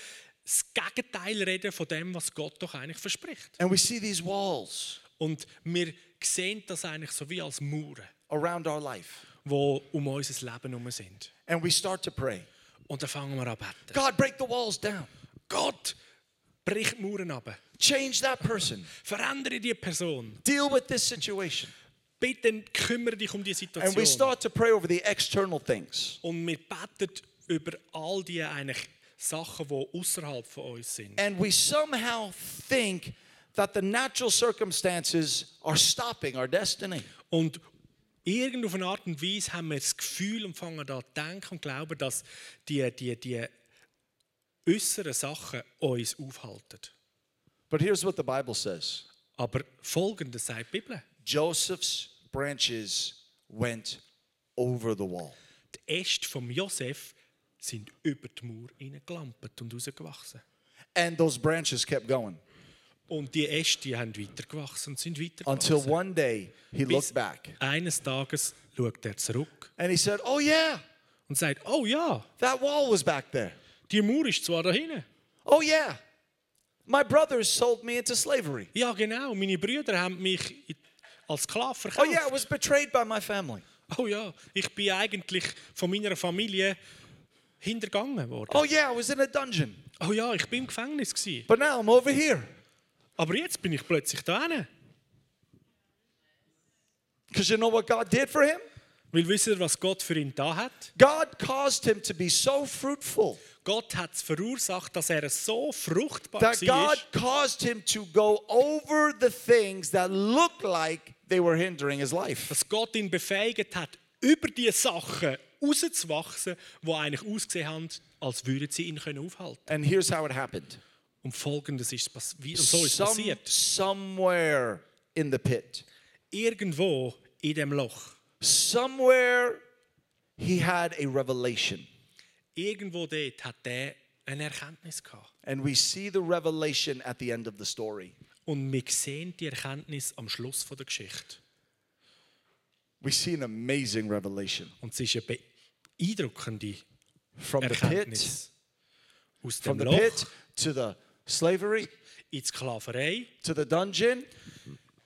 das Gegenteil reden von dem, was Gott doch eigentlich verspricht. And we see these walls Und wir sehen das eigentlich so wie als Mauern, around our life. die um unser Leben herum sind. And we start to pray Und dann fangen wir an beten. God, break the walls down. Gott, brich die Mauern ab. Change that person. Verändere die Person. Deal with this situation. Bitte kümmere dich um die And we Situation. start to pray over the external things. Und wir beten über all die eigentlich Sachen, die außerhalb von uns sind. And we somehow think that the natural circumstances are stopping our destiny. Und irgend auf eine Art und Weise haben wir das Gefühl und fangen da denken und glauben, dass die, die, die äußeren Sachen uns aufhalten. But here's what the Bible says Aber folgendes sagt die Bibel. Joseph's branches went over the wall. Die Äste vom Josef sind über die Mauer hineingelampt und rausgewachsen. And those branches kept going Und die Äste haben weitergewachsen und sind until weitergewachsen. one day he Bis looked back eines Tages schaut er zurück and he said, Oh, yeah, und sagt, oh ja, that wall was back there. die Mauer ist zwar da hinten. Oh, yeah, my brothers sold me into slavery. Ja genau, meine Brüder haben mich als Sklave Oh, verkauft. yeah, I was betrayed by my family. Oh ja, ich bin eigentlich von meiner Familie hintergangen worden. Oh, yeah, I was in a dungeon. Oh ja, ich bin im Gefängnis gewesen. But now I'm over here Aber jetzt bin ich plötzlich da hinten. because you know what God did for him? Weil wisst ihr, was Gott für ihn da hat? God caused him to be so fruitful Gott hat es verursacht, dass er so fruchtbar that war, God caused him to go over the things that looked like they were hindering his life. dass Gott ihn befähigt hat, über die Sachen rauszuwachsen, die eigentlich ausgesehen haben, als würden sie ihn können aufhalten And here's how it happened. Und folgendes ist wie- und so ist Some- passiert. somewhere in the pit, Irgendwo in dem Loch, somewhere he had a revelation. irgendwo dort hat er eine Erkenntnis gehabt. And we see the revelation at the end of the story. Und wir sehen die Erkenntnis am Schluss von der Geschichte. We see an amazing revelation. Und es ist eine beeindruckende From the pit, Erkenntnis. Aus from the Loch pit to the slavery, in die Sklaverei, to the dungeon,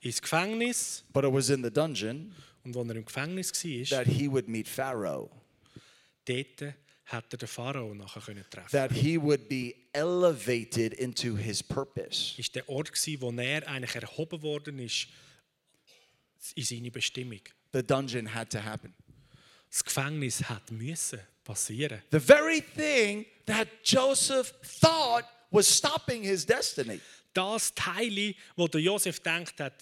ins Gefängnis. but it was in the dungeon Und als er im Gefängnis war, that he would meet Pharaoh, dort er den Pharao nachher können treffen. that he would be elevated into his purpose. ist der Ort gsi, wo er eigentlich erhoben worden ist in seine Bestimmung. The dungeon had to happen. Das Gefängnis hat müssen passieren. The very thing that Joseph thought was stopping his destiny. Das Teil, wo der Josef denkt hat,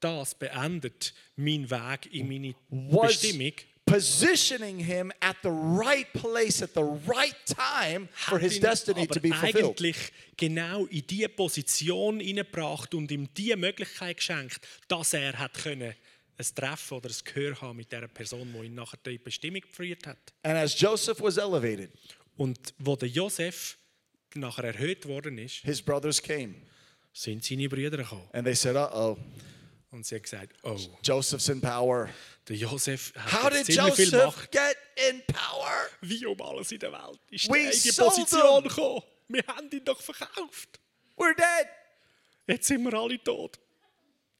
das beendet meinen Weg in meine Bestimmung, positioning him at the right place at the right time for his destiny to be fulfilled. eigentlich genau in die Position hineingebracht und ihm die Möglichkeit geschenkt, dass er hat können ein Treffen oder ein Gehör haben mit der Person, die ihn nachher die Bestimmung geführt hat. And as Joseph was elevated, Und wo der Josef nachher erhöht worden ist, his brothers came sind seine Brüder gekommen. and they said, Uh oh, Und sie haben gesagt, oh, Joseph's in power. der Josef How hat did jetzt ziemlich viel Joseph Macht. get in power? Wie um alles in der Welt ist We er in die Position gekommen. Wir haben ihn doch verkauft. We're dead. Jetzt sind wir alle tot.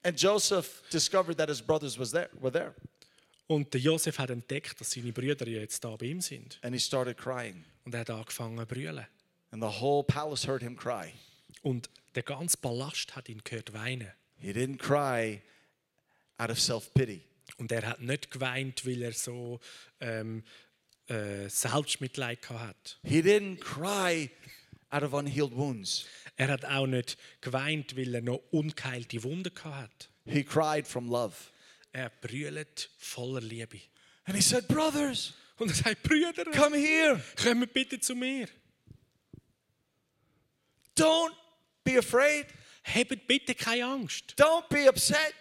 And Joseph discovered that his brothers was there, were there. Und der Josef hat entdeckt, dass seine Brüder jetzt da bei ihm sind. And he started crying. Und er hat angefangen zu brüllen. And the whole palace heard him cry. Und der ganze Palast hat ihn gehört weinen. He didn't cry out of self pity. Und er hat nicht geweint, weil er so ähm, äh, Selbstmitleid hat. He didn't cry out of unhealed wounds. Er hat auch nicht geweint, weil er noch ungeheilte Wunden gehabt hat. He cried from love. Er brüllt voller Liebe. And he said, Brothers, Und er sagt, Brüder, come here. kommt bitte zu mir. Don't be afraid. Habt bitte keine Angst. Don't be upset.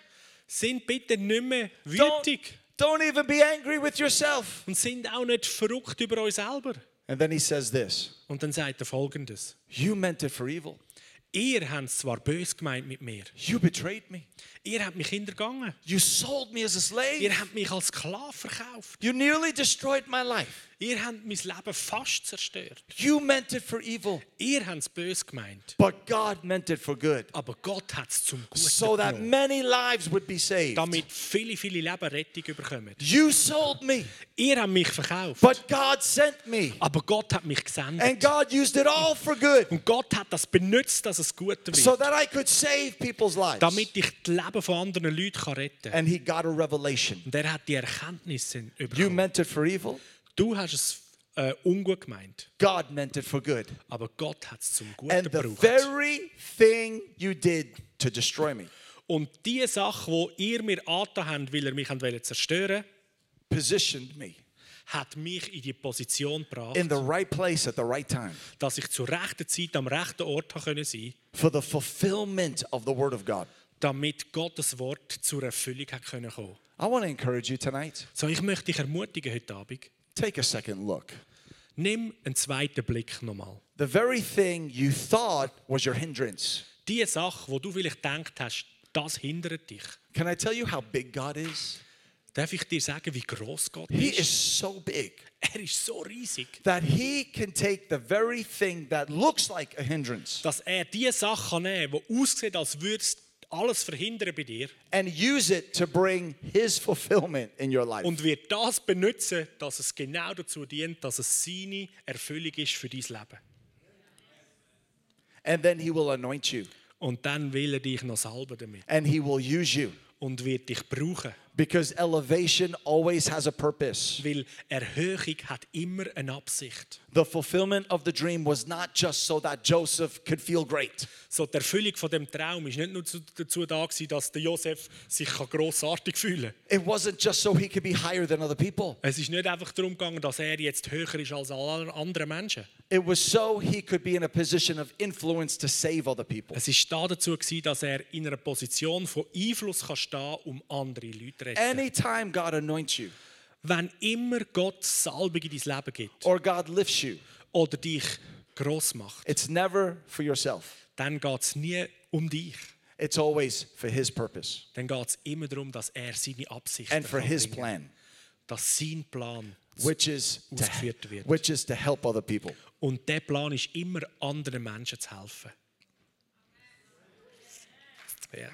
Sind bitte nicht mehr Don't, wütig. don't even be angry with yourself. Und sind auch nicht verrückt über euch selber. And then he says this Und dann sagt er folgendes. You meant it for evil. Ihr habt es zwar bös gemeint mit mir. You betrayed me. Ihr habt mich hintergangen. You sold me as a slave. Ihr habt mich als Sklave verkauft. You nearly destroyed my life. Ihr habt mein Leben fast zerstört. You meant it for evil. Ihr habt es bös gemeint. But God meant it for good. Aber Gott hat es zum Guten So that genommen, many lives would be saved. damit viele, viele Leben Rettung bekommen. You sold me. Ihr habt mich verkauft. But God sent me. Aber Gott hat mich gesendet. And God used it all for good. Und Gott hat das benutzt, dass es gut wird. So that I could save people's lives. damit ich das Leben von anderen Leuten kann retten kann. And he got a revelation. Und er hat die Erkenntnisse You bekommen. meant it for evil. Du hast es äh, ungut gemeint, God meant it for good. aber Gott hat es zum Guten And the gebraucht. very thing you did to destroy me Und die Sache, die ihr mir angetan habt, weil ihr mich wollt zerstören positioned me hat mich in die Position gebracht, in the right place at the right time dass ich zur rechten Zeit am rechten Ort sein können sein for the fulfillment of the Word of God. damit Gottes Wort zur Erfüllung hat können kommen. I want to encourage you tonight. So, ich möchte dich ermutigen heute Abend. Take a second look. Nimm einen zweiten Blick nochmal. The very thing you thought was your hindrance. Die Sache, wo du vielleicht gedacht hast, das hindert dich. Can I tell you how big God is? Darf ich dir sagen, wie groß Gott He ist? is so big Er ist so riesig, that He can take the very thing that looks like a hindrance dass er die Sache nehmen die aussieht, als würde es alles verhindern bei dir and use it to bring His fulfillment in your life. und wird das benutzen, dass es genau dazu dient, dass es seine Erfüllung ist für dein Leben. And then He will anoint you Und dann will er dich noch salben damit and He will use you. und wird dich brauchen. Because elevation always has a purpose. Weil Erhöhung hat immer eine Absicht. The fulfillment of the dream was not just so that Joseph could feel great. So, die Erfüllung von dem Traum ist nicht nur zu- dazu da gewesen, dass der Josef sich kann grossartig fühlen. It wasn't just so he could be higher than other people. Es ist nicht einfach darum gegangen, dass er jetzt höher ist als alle anderen Menschen. It was so he could be in a position of influence to save other people. Es ist da dazu gewesen, dass er in einer Position von Einfluss kann stehen, um andere Leute retten. Anytime God anoints you Wenn immer Gott Salbung in dein Leben gibt or God lifts you, oder dich gross macht, it's never for yourself. dann geht es nie um dich. It's always for his purpose Dann geht es immer darum, dass er seine Absichten and for his plan, dass sein Plan which is to, wird. which is to help other people. Und der Plan ist immer, anderen Menschen zu helfen. Ja.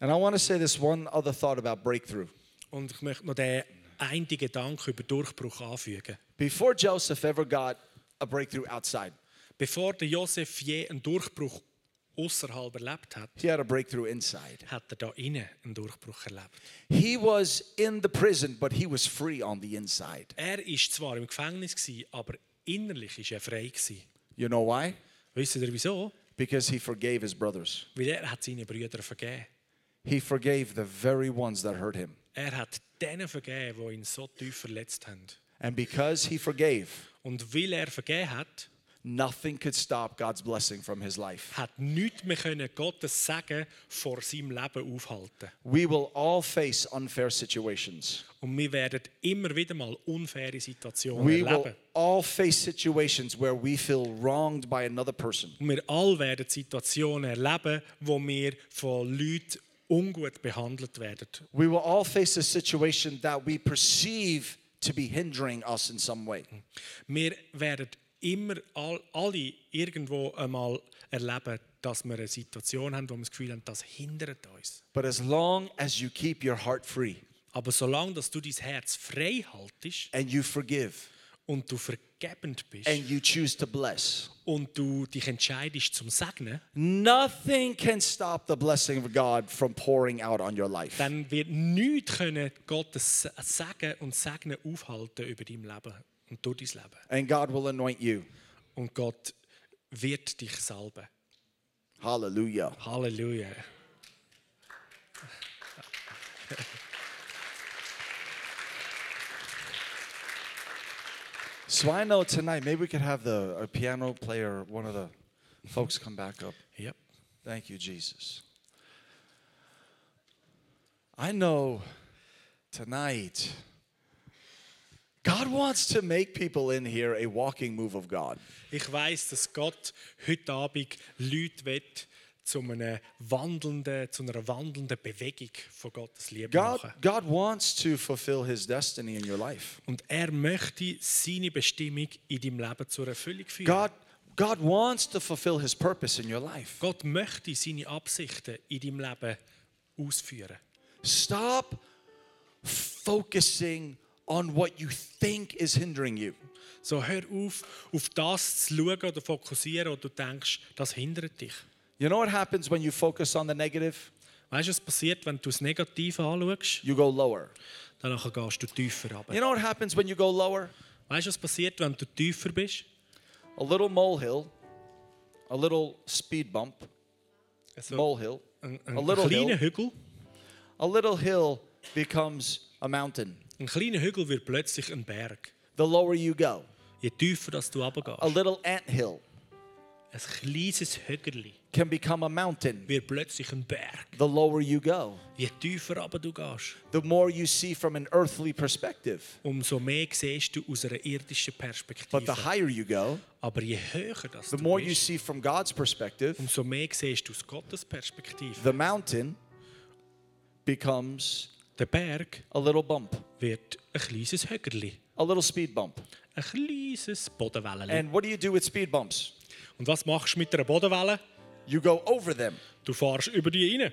And I want to say this one other thought about breakthrough. Und ich möchte noch den einen Gedanken über Durchbruch anfügen. Before Joseph ever got a breakthrough outside, Bevor der Josef je einen Durchbruch außerhalb erlebt hat, he had a breakthrough inside. hat er da innen einen Durchbruch erlebt. He was in the prison, but he was free on the inside. Er ist zwar im Gefängnis gsi, aber innerlich ist er frei gsi. You know why? Wisst ihr wieso? Because he forgave his brothers. Weil er hat seine Brüder vergeben. He forgave the very ones that hurt him. Er hat denen vergeben, die ihn so tief verletzt haben. And because he forgave, Und weil er vergeben hat, nothing could stop God's blessing from his life. hat nichts mehr können Gottes Segen vor seinem Leben aufhalten. We will all face unfair situations. Und wir werden immer wieder mal unfaire Situationen We will all face situations where we feel wronged by another person. Und wir alle werden Situationen erleben, wo wir von Leuten ungut behandelt werden. We will all face a situation that we perceive to be hindering us in some way. Wir werden immer all, alle irgendwo einmal erleben, dass wir eine Situation haben, wo wir das Gefühl haben, das hindert uns. But as long as you keep your heart free Aber solange dass du dein Herz frei haltest and you forgive und du vergebend bist and you choose to bless, und du dich entscheidest zum Segnen, nothing can stop the blessing of God from pouring out on your life. dann wird nichts können Gottes Segen und Segnen aufhalten über dein Leben und durch dein Leben. And God will anoint you. Und Gott wird dich salben. Hallelujah. Halleluja. So I know tonight, maybe we could have the a piano player, one of the folks come back up. Yep. Thank you, Jesus. I know tonight God wants to make people in here a walking move of God. Ich weiß, dass Gott heute Abend Leute will, zu, einer wandelnden, zu einer wandelnden Bewegung von Gottes Liebe God, machen. God wants to fulfill his destiny in your life. Und er möchte seine Bestimmung in deinem Leben zur Erfüllung führen. God, God wants to fulfill his purpose in your life. Gott möchte seine Absichten in deinem Leben ausführen. Stop focusing on what you think is hindering you. So hör auf, auf das zu schauen oder fokussieren, und du denkst, das hindert dich. You know what happens when you focus on the negative? Weißt du, was passiert, wenn du das Negative anschaust? You go lower. Danach gehst du tiefer runter. You know what happens when you go lower? Weißt du, was passiert, wenn du tiefer bist? A little molehill, a little speed bump, Also, molehill, ein, a little ein kleiner hill, Hügel. a little hill becomes a mountain. Ein kleiner Hügel wird plötzlich ein Berg. The lower you go, Je tiefer dass du a runtergehst. little anthill Ein kleines Hügel can become a mountain. wird plötzlich ein Berg. The lower you go, Je tiefer runter du gehst, the more you see from an earthly perspective. umso mehr siehst du aus einer irdischen But the higher you go, Aber je höher das the du more you bist, see from God's perspective. umso mehr siehst du aus Gottes Perspektive. The mountain becomes Der Berg a little bump, wird ein kleines Hügel. a little speed bump. Ein kleines. And what do you do with speed bumps? Und was machst du mit einer Bodenwelle? You go over them. Du fährst über die rein.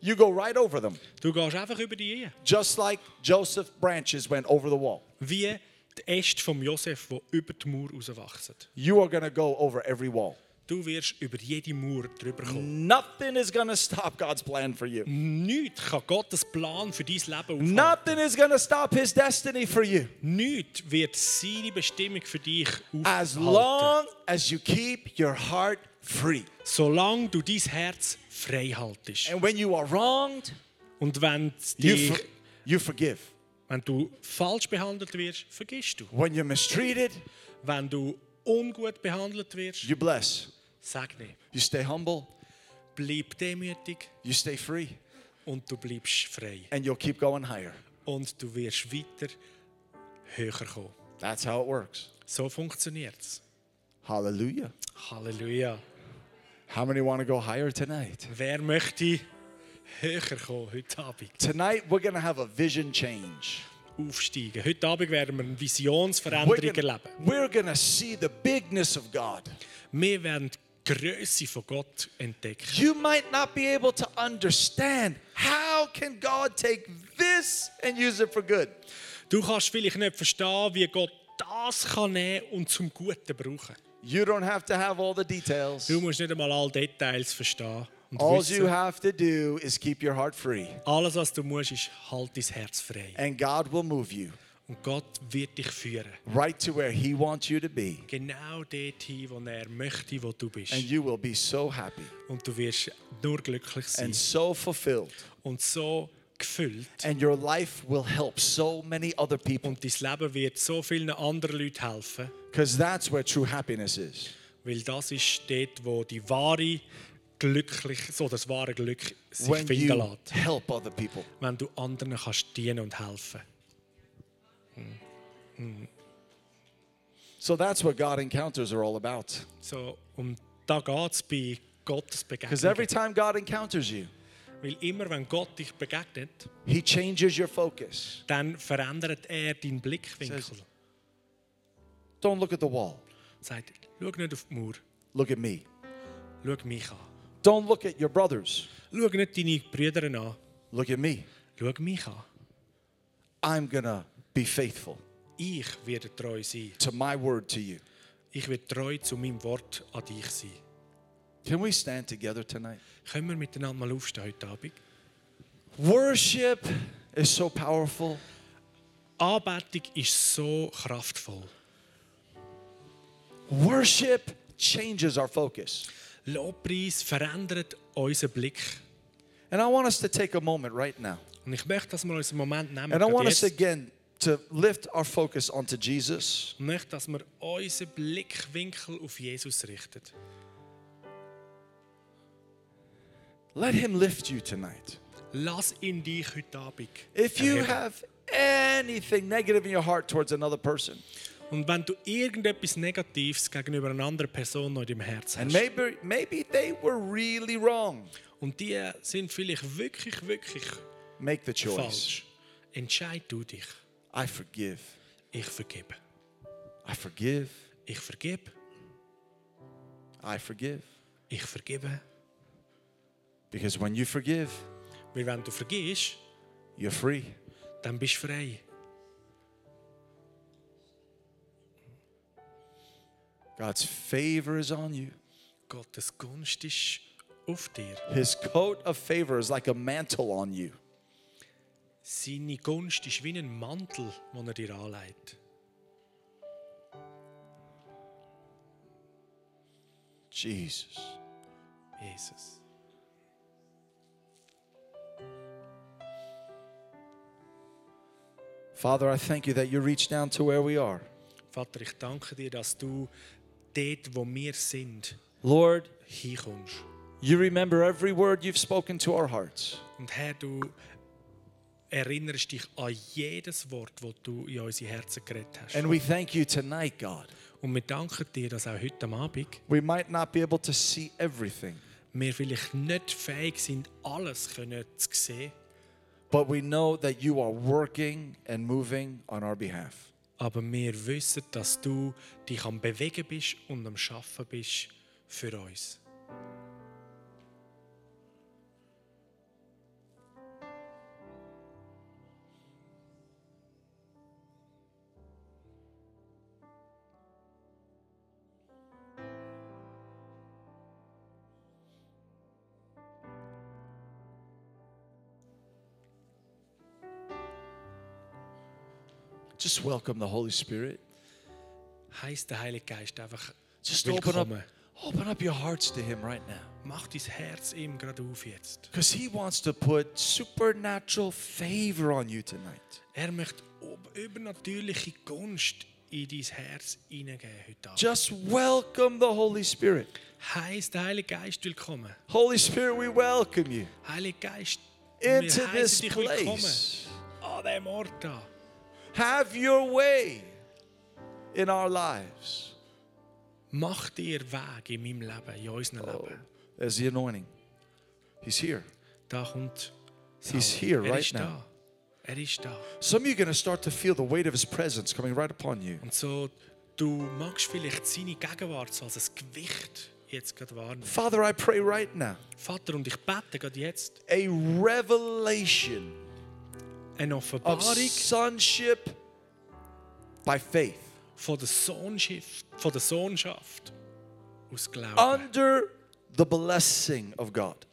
You go right over them. Du gehst einfach über die rein. Just like Joseph branches went over the wall. Wie die Äste vom Josef, die über die Mauer rauswachsen. You are going to go over every wall. Du wirst über jede Mauer drüber kommen. Nothing is to stop God's plan for you. Nichts kann Gottes Plan für dein Leben aufhalten. Nothing is to stop His destiny for you. Nichts wird seine Bestimmung für dich As aufhalten. long as you keep your heart free. Solange du dein Herz frei haltest. And when you are wronged, Und wenn, you, dich, for- you forgive. wenn du falsch behandelt wirst, vergisst du. When you're mistreated, Wenn du ungut behandelt wirst, you bless. Segne. You stay humble, Bleib demütig you stay free, und du bleibst frei. and you'll keep going higher. Und du wirst weiter höher kommen. That's how it works. So funktioniert es. Hallelujah. Halleluja. How many want to go higher tonight? Wer möchte höher kommen heute Abend? Tonight, we're going to have a vision change. Aufsteigen. Heute Abend werden wir eine Visionsveränderung erleben. we're gonna see the bigness of God. Wir werden Größe von Gott entdecken. You might not be able to understand how can God take this and use it for good. Du kannst vielleicht nicht verstehen, wie Gott das kann nehmen und zum Guten brauchen. You don't have to have all the details. Du musst nicht einmal alle Details verstehen. All wissen. you have to do is keep your heart free, Alles, was du musst, ist halt dein Herz frei. and God will move you Und Gott wird dich führen. right to where He wants you to be, Genau dorthin, wo er möchte, wo du bist. and you will be so happy Und du wirst nur glücklich sein. and so fulfilled, Und so gefüllt. and your life will help so many other people Und dein Leben wird so vielen anderen Leuten helfen. because that's where true happiness is. Weil das ist dort, wo die wahre glücklich, so das wahre Glück sich When finden lässt. help other people. Wenn du anderen kannst dienen und helfen. So that's what God encounters are all about. So, und da geht es bei Gottes Because every time God encounters you, Weil immer, wenn Gott dich begegnet, He changes your focus. dann verändert er deinen Blickwinkel. Says- Don't look at the wall. Sagt, schau nicht auf die Mauer, Look at me. schau mich an. Don't look at your brothers. Schau nicht deine Brüder an, Look at me. schau mich an. I'm going to be faithful Ich werde treu sein. to my word to you. Ich werde treu zu meinem Wort an dich sein. Can we stand together tonight? Können wir miteinander mal aufstehen heute Abend? Worship is so powerful. Anbetung ist so kraftvoll. Worship changes our focus. Lobpreis verändert unseren Blick. And I want us to take a moment right now. Und ich möchte, dass wir uns einen Moment nehmen. And I want us again to lift our focus onto Jesus. Möchte, dass wir unseren Blickwinkel auf Jesus richten. Let him lift you tonight. Lass ihn dich heute Abend. If you have anything negative in your heart towards another person, Und wenn du irgendetwas Negatives gegenüber einer anderen Person noch in deinem Herzen and hast, maybe maybe they were really wrong, und die sind vielleicht wirklich, wirklich make the choice. falsch, entscheid du dich. I forgive. Ich vergebe. I forgive. Ich vergebe. I forgive. Ich vergebe. Because when you forgive, Weil wenn du vergisst, you're free. dann bist du frei. God's favor is on you. Gottes Gunst ist auf dir. His coat of favor is like a mantle on you. Seine Gunst ist wie ein Mantel, den er dir anlegt. Jesus. Jesus. Father, I thank you that you reach down to where we are. Vater, ich danke dir, dass du dort, wo wir sind, Lord, hinkommst. you remember every word you've spoken to our hearts. Und Herr, du erinnerst dich an jedes Wort, das du in unsere Herzen geredet hast. And we thank you tonight, God. Und wir danken dir, dass auch heute Abend We might not be able to see everything, wir vielleicht nicht fähig sind, alles können zu sehen, but we know that you are working and moving on our behalf. aber wir wissen, dass du dich am Bewegen bist und am Schaffen bist für uns. Just welcome the Holy Spirit. Heißt der Heilige Geist einfach Just open up, willkommen. open up your hearts to Him right now. Mach dein Herz ihm gerade auf jetzt. Because He wants to put supernatural favor on you tonight. Er möchte ob- übernatürliche Gunst in dein Herz hineingeben heute Abend. Just welcome the Holy Spirit. Heißt der Heilige Geist willkommen. Holy Spirit, we welcome you Heiliger Geist, into wir this heißen dich willkommen place. an Ort da. Have your way in our lives. Mach dir Weg in meinem Leben, in unserem Leben. There's the anointing. He's here. Da kommt He's here er right ist now. Er ist da. Some of you are going to start to feel the weight of His presence coming right upon you. Und so, du magst vielleicht seine Gegenwart so als ein Gewicht jetzt gerade wahrnehmen. Father, I pray right now Vater, und ich bete gerade jetzt a revelation eine of Offenbarung sonship by faith von der Sohnschaft, von der Sohnschaft aus Glauben under the blessing of God,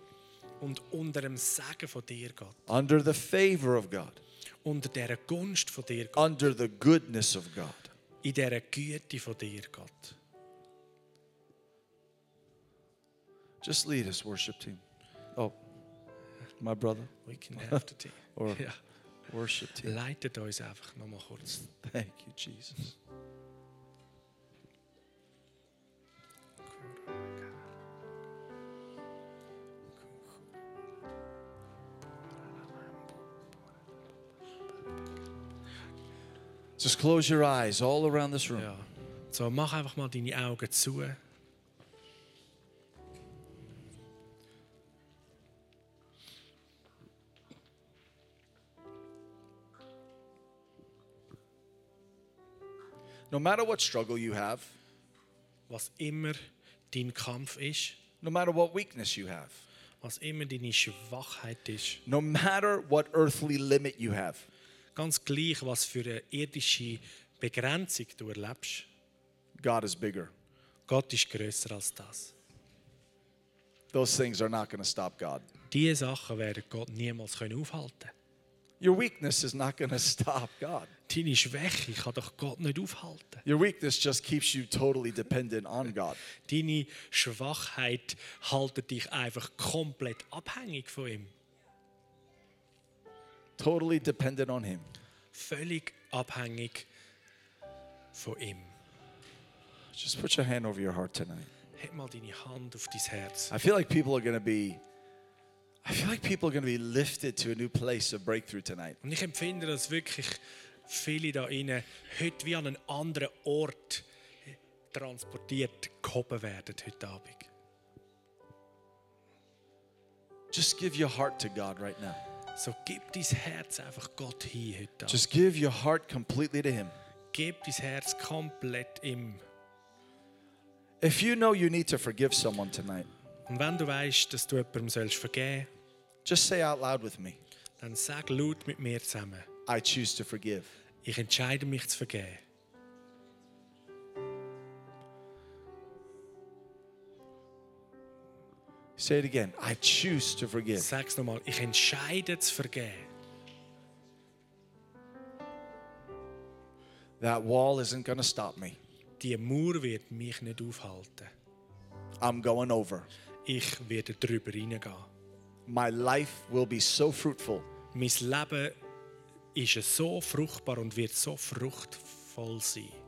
und unter dem Segen von dir, Gott. under the favor of God, Unter dieser Gunst von dir, Gott. under the goodness of God. In dieser Güte von dir, Gott. Just lead us, worship team. Oh, my brother, We can have the team. Or- Ja. Worship team. Leitet uns einfach nochmal kurz. Thank you, Jesus. Just close your eyes all around this room. Ja. So, mach einfach mal deine Augen zu. No matter what struggle you have, Was immer dein Kampf ist, no matter what weakness you have, was immer deine Schwachheit ist, no matter what earthly limit you have, ganz gleich, was für eine irdische Begrenzung du erlebst, God is bigger. Gott ist größer als das. Those things are not going to stop God. Diese Sachen werden Gott niemals können aufhalten Your weakness is not going to stop God. Deine Schwäche kann doch Gott nicht aufhalten. Your weakness just keeps you totally dependent on God. Deine Schwachheit haltet dich einfach komplett abhängig von ihm. Totally dependent on Him. Völlig abhängig von ihm. Just put your hand over your heart tonight. Heb mal deine Hand auf dein Herz. I feel like people are going to be I feel like people are going to be lifted to a new place of breakthrough tonight. Und ich empfinde, dass wirklich viele da innen heute wie an einen anderen Ort transportiert, gehoben werden heute Abend. Just give your heart to God right now. So gib dein Herz einfach Gott hin heute Abend. Just give your heart completely to Him. Gib dein Herz komplett ihm. If you know you need to forgive someone tonight, Und wenn du weißt, dass du jemandem sollst vergeben just say out loud with me, dann sag laut mit mir zusammen. I choose to forgive. Ich entscheide mich zu vergeben. Say it again. I choose to forgive. Sag's nochmal. Ich entscheide zu vergeben. That wall isn't going to stop me. Die Mauer wird mich nicht aufhalten. I'm going over. Ich werde drüber hineingehen. My life will be so fruitful Mein Leben ist so fruchtbar und wird so fruchtvoll sein.